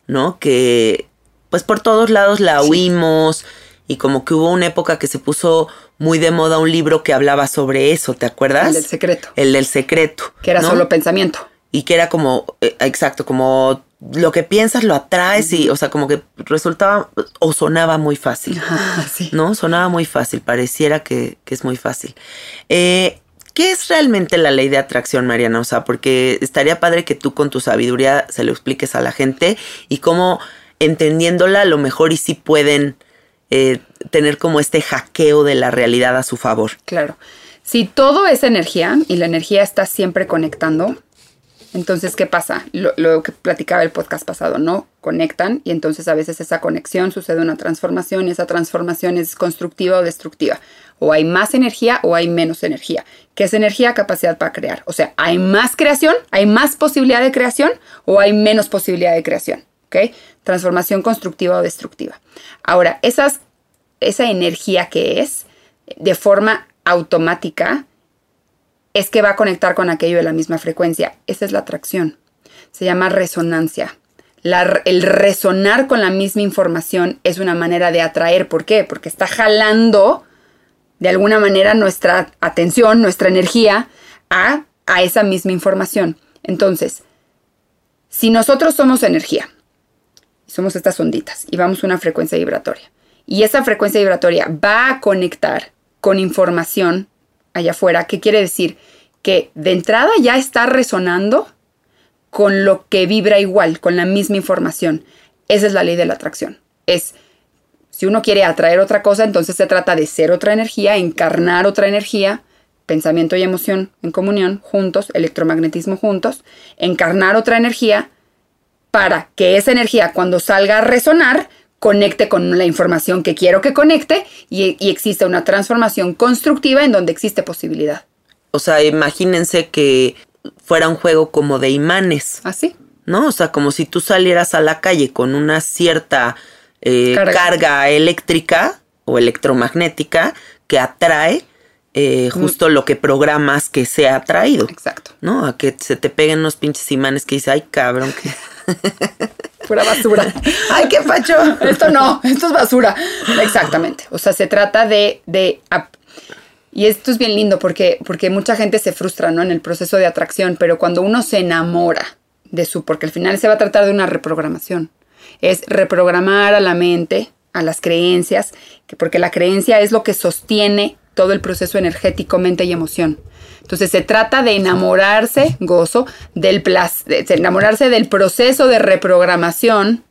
¿no? Que pues por todos lados la oímos y como que hubo una época que se puso muy de moda un libro que hablaba sobre eso, ¿te acuerdas? El del secreto. El del secreto. Que era ¿no? solo pensamiento. y que era como, eh, exacto, como lo que piensas lo atraes y, o sea, como que resultaba o sonaba muy fácil. Ah, sí. ¿no? Sonaba muy fácil, pareciera que, que es muy fácil. Eh, ¿Qué es realmente la ley de atracción, Mariana? O sea, porque estaría padre que tú con tu sabiduría se lo expliques a la gente y cómo entendiéndola a lo mejor y sí pueden eh, tener como este hackeo de la realidad a su favor. Claro. Si todo es energía y la energía está siempre conectando, entonces, ¿qué pasa? Lo, lo que platicaba el podcast pasado, ¿no? Conectan y entonces a veces esa conexión sucede una transformación y esa transformación es constructiva o destructiva. O hay más energía o hay menos energía. ¿Qué es energía? Capacidad para crear. O sea, ¿hay más creación? ¿Hay más posibilidad de creación? ¿O hay menos posibilidad de creación? ¿Ok? Transformación constructiva o destructiva. Ahora, esas, esa energía que es, de forma automática, es que va a conectar con aquello de la misma frecuencia. Esa es la atracción. Se llama resonancia. el resonar con la misma información es una manera de atraer. ¿Por qué? Porque está jalando de alguna manera nuestra atención, nuestra energía a, a esa misma información. Entonces, si nosotros somos energía, somos estas onditas y vamos a una frecuencia vibratoria, y esa frecuencia vibratoria va a conectar con información allá afuera, ¿qué quiere decir? Que de entrada ya está resonando con lo que vibra igual, con la misma información. Esa es la ley de la atracción. Es, si uno quiere atraer otra cosa, entonces se trata de ser otra energía, encarnar otra energía, pensamiento y emoción en comunión, juntos, electromagnetismo juntos, encarnar otra energía para que esa energía cuando salga a resonar conecte con la información que quiero que conecte y, existe una transformación constructiva en donde existe posibilidad. O sea, imagínense que fuera un juego como de imanes. Así. ¿Ah, ¿No? O sea, como si tú salieras a la calle con una cierta eh, carga. eléctrica o electromagnética que atrae eh, mm. justo lo que programas que sea atraído. Exacto. ¿No? A que se te peguen unos pinches imanes que dice, ay cabrón, que Pura basura. Ay, qué facho. Esto no, esto es basura. Exactamente. O sea, se trata de, de y esto es bien lindo porque, porque mucha gente se frustra, ¿no? En el proceso de atracción, pero cuando uno se enamora de su, porque al final se va a tratar de una reprogramación. Es reprogramar a la mente, a las creencias, que porque la creencia es lo que sostiene todo el proceso energético, mente y emoción. Entonces se trata de enamorarse, gozo, del enamorarse del proceso de reprogramación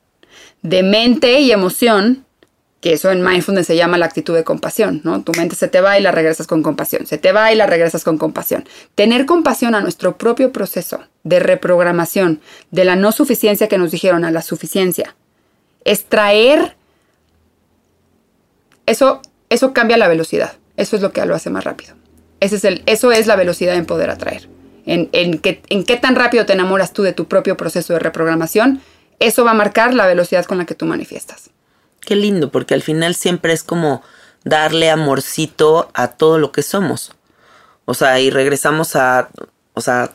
de mente y emoción, que eso en mindfulness se llama la actitud de compasión, ¿no? Tu mente se te va y la regresas con compasión, se te va y la regresas con compasión. Tener compasión a nuestro propio proceso de reprogramación, de la no suficiencia que nos dijeron a la suficiencia, es traer, eso, eso cambia la velocidad, eso es lo que lo hace más rápido es el, eso es la velocidad en poder atraer. En, en, en qué tan rápido te enamoras tú de tu propio proceso de reprogramación, eso va a marcar la velocidad con la que tú manifiestas. Qué lindo, porque al final siempre es como darle amorcito a todo lo que somos. O sea, y regresamos a, o sea,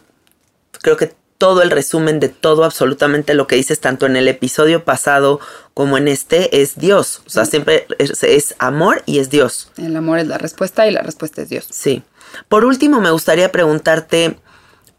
creo que todo el resumen de todo, absolutamente lo que dices, tanto en el episodio pasado como en este, es Dios. O sea, siempre es, es amor y es Dios. El amor es la respuesta y la respuesta es Dios. Sí. Por último, me gustaría preguntarte,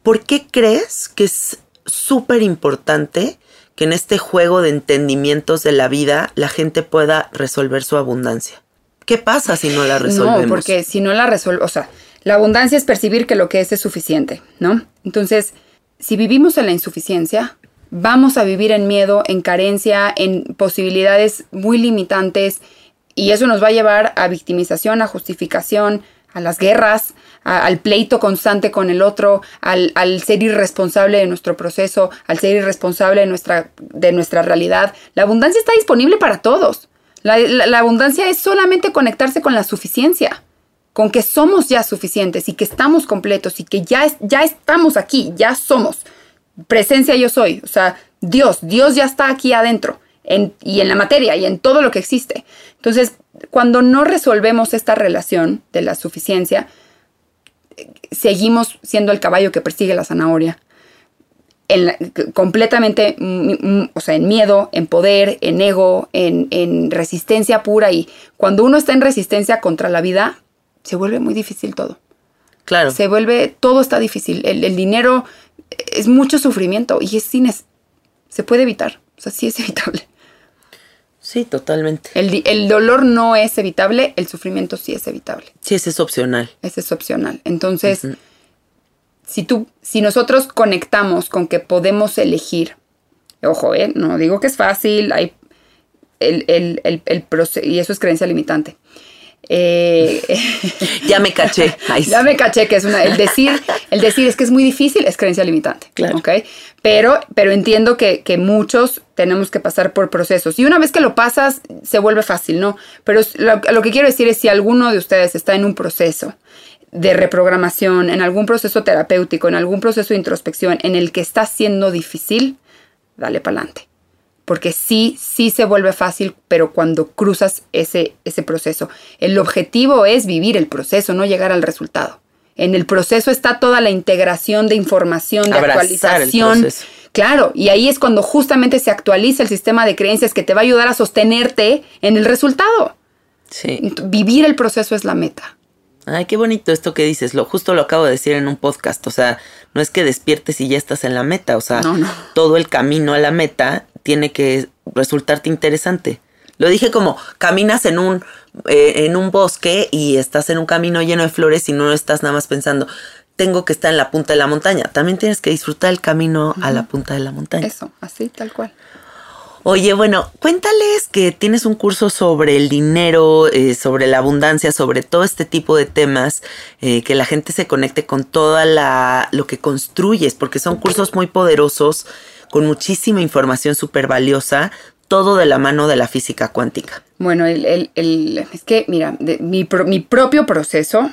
¿por qué crees que es súper importante que en este juego de entendimientos de la vida la gente pueda resolver su abundancia? ¿Qué pasa si no la resolvemos? No, porque si no la resuelve, o sea, la abundancia es percibir que lo que es es suficiente, ¿no? Entonces, si vivimos en la insuficiencia, vamos a vivir en miedo, en carencia, en posibilidades muy limitantes, y eso nos va a llevar a victimización, a justificación, a las guerras, al pleito constante con el otro, al, ser irresponsable de nuestro proceso, al ser irresponsable de nuestra, de nuestra realidad. La abundancia está disponible para todos. La, abundancia es solamente conectarse con la suficiencia, con que somos ya suficientes y que estamos completos y que ya, ya estamos aquí, ya somos. Presencia yo soy, o sea, Dios, Dios ya está aquí adentro y en la materia y en todo lo que existe. Entonces, cuando no resolvemos esta relación de la suficiencia, seguimos siendo el caballo que persigue la zanahoria. completamente, mm, mm, o sea, en miedo, en poder, en ego, en, resistencia pura. Y cuando uno está en resistencia contra la vida, se vuelve muy difícil todo. Claro. Se vuelve, todo está difícil. El, dinero es mucho sufrimiento y es cines. Se puede evitar. O sea, sí es evitable. Sí, totalmente. El, dolor no es evitable, el sufrimiento sí es evitable. Sí, ese es opcional. Ese es opcional. Entonces, si tú, si nosotros conectamos con que podemos elegir, ojo, eh, no digo que es fácil, hay el, el, el, y eso es creencia limitante. Eh, ya me caché. ya me caché que es una. El decir, el decir es que es muy difícil es creencia limitante. Claro. Pero, pero entiendo que, muchos tenemos que pasar por procesos. Y una vez que lo pasas, se vuelve fácil, ¿no? Pero lo, que quiero decir es si alguno de ustedes está en un proceso de reprogramación, en algún proceso terapéutico, en algún proceso de introspección en el que está siendo difícil, dale para adelante porque sí, sí se vuelve fácil, pero cuando cruzas ese, ese proceso. El objetivo es vivir el proceso, no llegar al resultado. En el proceso está toda la integración de información, de Abrazar actualización. Claro, y ahí es cuando justamente se actualiza el sistema de creencias que te va a ayudar a sostenerte en el resultado. Sí. Vivir el proceso es la meta. Ay, qué bonito esto que dices. Lo justo lo acabo de decir en un podcast. O sea, no es que despiertes y ya estás en la meta. O sea, No, no. todo el camino a la meta tiene que resultarte interesante. Lo dije como caminas en un eh, en un bosque y estás en un camino lleno de flores y no estás nada más pensando tengo que estar en la punta de la montaña. También tienes que disfrutar el camino a la punta de la montaña. Eso, así, tal cual. Oye, bueno, cuéntales que tienes un curso sobre el dinero, eh, sobre la abundancia, sobre todo este tipo de temas, eh, que la gente se conecte con toda la lo que construyes, porque son cursos muy poderosos, con muchísima información súper valiosa, todo de la mano de la física cuántica. Bueno, el, es que, mira, mi, pro- mi propio proceso,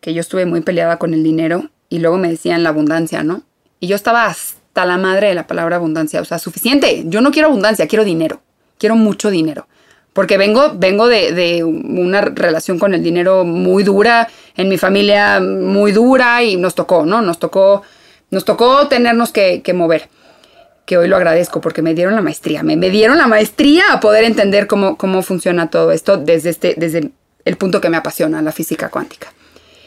que yo estuve muy peleada con el dinero y luego me decían la abundancia, ¿no? Y yo estaba hasta la madre de la palabra abundancia, o sea, suficiente. Yo no quiero abundancia, quiero dinero, quiero mucho dinero. Porque vengo, vengo de, una relación con el dinero muy dura, en mi familia muy dura y nos tocó, ¿no? Nos tocó, nos tocó tenernos que mover que hoy lo agradezco porque me dieron la maestría, me, me dieron la maestría a poder entender cómo, cómo funciona todo esto desde, este, desde el punto que me apasiona, la física cuántica.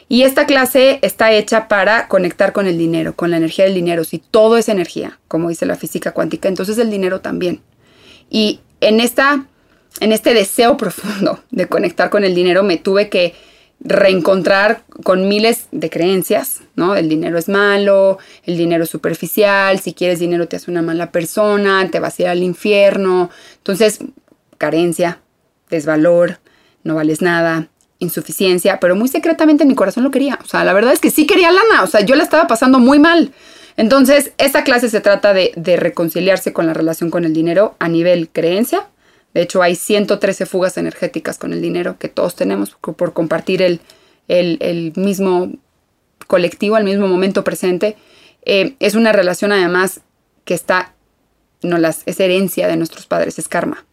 Y esta clase está hecha para conectar con el dinero, con la energía del dinero. Si todo es energía, como dice la física cuántica, entonces el dinero también. Y en, esta, en este deseo profundo de conectar con el dinero me tuve que reencontrar con miles de creencias, ¿no? El dinero es malo, el dinero es superficial, si quieres dinero te hace una mala persona, te vas a ir al infierno. Entonces, carencia, desvalor, no vales nada, insuficiencia, pero muy secretamente en mi corazón lo quería. O sea, la verdad es que sí quería lana, o sea, yo la estaba pasando muy mal. Entonces, esta clase se trata de, de reconciliarse con la relación con el dinero a nivel creencia. De hecho, hay 113 fugas energéticas con el dinero que todos tenemos por, por compartir el, el- el mismo colectivo, el mismo momento presente. Eh, es una relación además que está, no las, es herencia de nuestros padres, es karma.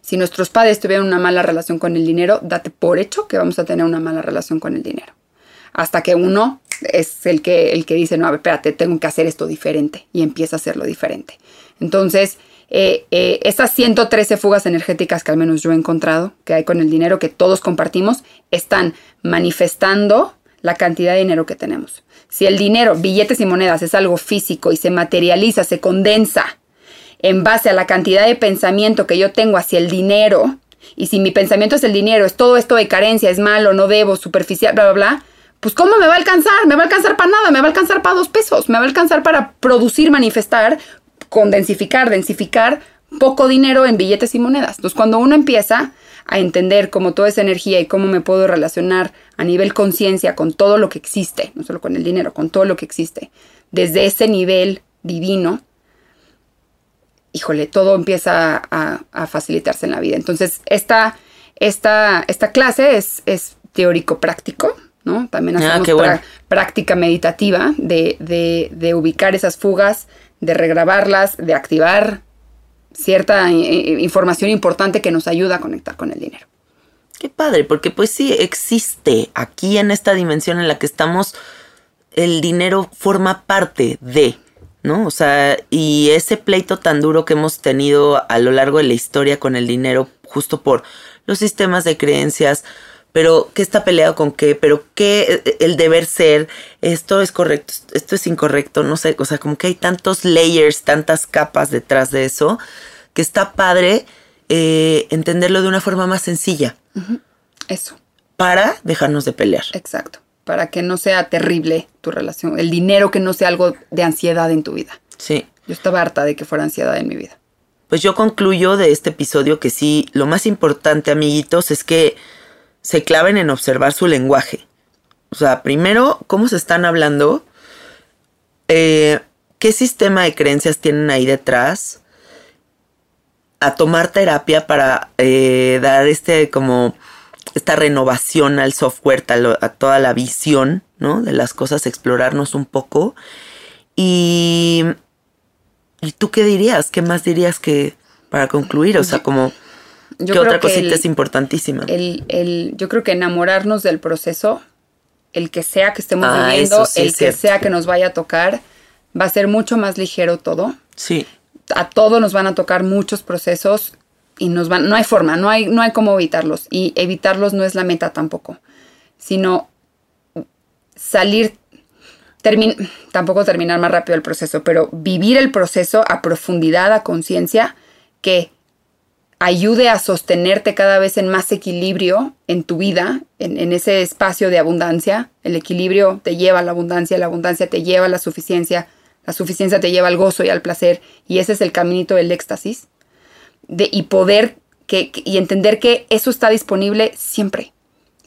Si nuestros padres tuvieron una mala relación con el dinero, date por hecho que vamos a tener una mala relación con el dinero. Hasta que uno es el que, el que dice, no, a ver, espérate, tengo que hacer esto diferente y empieza a hacerlo diferente. Entonces, eh, eh, estas 113 fugas energéticas que al menos yo he encontrado, que hay con el dinero que todos compartimos, están manifestando la cantidad de dinero que tenemos. Si el dinero, billetes y monedas, es algo físico y se materializa, se condensa en base a la cantidad de pensamiento que yo tengo hacia el dinero, y si mi pensamiento es el dinero, es todo esto de carencia, es malo, no debo, superficial, bla, bla, bla, pues ¿cómo me va a alcanzar? Me va a alcanzar para nada, me va a alcanzar para dos pesos, me va a alcanzar para producir, manifestar, condensificar, densificar poco dinero en billetes y monedas. Entonces cuando uno empieza a entender cómo toda esa energía y cómo me puedo relacionar a nivel conciencia con todo lo que existe, no solo con el dinero, con todo lo que existe, desde ese nivel divino, híjole, todo empieza a, a facilitarse en la vida. Entonces, esta, esta, esta clase es, es teórico-práctico, ¿no? También Ah, hacemos bueno. pra- práctica meditativa de, de- de ubicar esas fugas, de regrabarlas, de activar cierta eh, información importante que nos ayuda a conectar con el dinero. Qué padre, porque pues sí existe aquí en esta dimensión en la que estamos, el dinero forma parte de, ¿no? O sea, y ese pleito tan duro que hemos tenido a lo largo de la historia con el dinero, justo por los sistemas de creencias, pero qué está peleado con qué, pero qué eh, el deber ser, esto es correcto, esto es incorrecto, no sé, o sea, como que hay tantos layers, tantas capas detrás de eso, que está padre eh, entenderlo de una forma más sencilla Eso, para dejarnos de pelear. exacto. Para que no sea terrible tu relación, el dinero que no sea algo de ansiedad en tu vida. Sí. Yo estaba harta de que fuera ansiedad en mi vida. Pues yo concluyo de este episodio que sí, lo más importante, amiguitos, es que se claven en observar su lenguaje. O sea, primero, cómo se están hablando, eh, qué sistema de creencias tienen ahí detrás, a tomar terapia para eh, dar este como esta renovación al software, tal- a toda la visión, ¿no? De las cosas, explorarnos un poco. Y ¿Y tú qué dirías? ¿Qué más dirías que para concluir? O sea, como Yo ¿qué otra que cosita el- es importantísima? el, el- yo creo que enamorarnos del proceso el que sea que estemos Ah, viviendo, sí el es que cierto. sea que nos vaya a tocar, va a ser mucho más ligero todo. Sí. A todos nos van a tocar muchos procesos y nos van, no hay forma, no hay, no hay cómo evitarlos. Y evitarlos no es la meta tampoco, sino salir, termin- tampoco terminar más rápido el proceso, pero vivir el proceso a profundidad, a conciencia, que ayude a sostenerte cada vez en más equilibrio en tu vida, en, en ese espacio de abundancia. El equilibrio te lleva a la abundancia, la abundancia te lleva a la suficiencia, la suficiencia te lleva al gozo y al placer, y ese es el caminito del éxtasis. De, y poder que, que- y entender que eso está disponible siempre.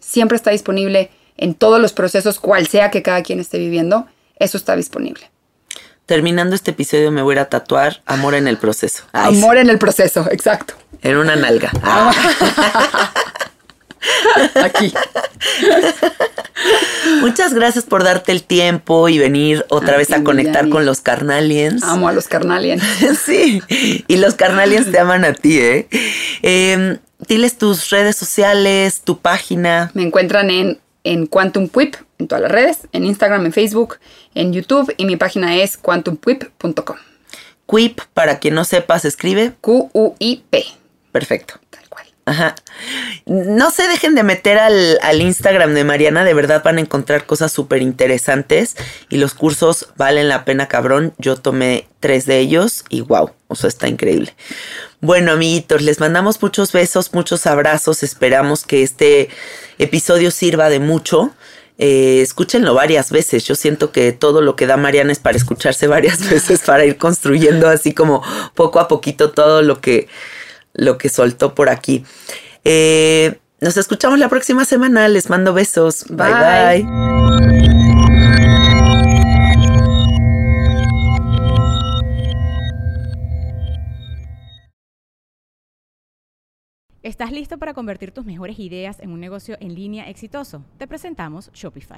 Siempre está disponible en todos los procesos, cual sea que cada quien esté viviendo, eso está disponible. Terminando este episodio me voy a tatuar amor en el proceso. Ay, Amor en el proceso, exacto. En una nalga. Ah. Aquí. Muchas gracias por darte el tiempo y venir otra vez a conectar con los carnaliens. Amo a los carnaliens. Sí, y los carnaliens te aman a ti, ¿eh? Eh, Diles tus redes sociales, tu página. Me encuentran en, en Quantum Quip, en todas las redes, en Instagram, en Facebook, en YouTube y mi página es quantumquip.com. Quip, para quien no sepa, se escribe. Q-U-I-P, Perfecto. tal cual. Ajá. No se dejen de meter al, al Instagram de Mariana, de verdad van a encontrar cosas súper interesantes y los cursos valen la pena, cabrón. Yo tomé tres de ellos y wow, o sea, está increíble. Bueno, amiguitos, les mandamos muchos besos, muchos abrazos. Esperamos que este episodio sirva de mucho. Eh, escúchenlo varias veces. Yo siento que todo lo que da Mariana es para escucharse varias veces, para ir construyendo así como poco a poquito todo lo que, lo que soltó por aquí. Eh, nos escuchamos la próxima semana. Les mando besos. bye. Bye. bye. ¿Estás listo para convertir tus mejores ideas en un negocio en línea exitoso? Te presentamos Shopify.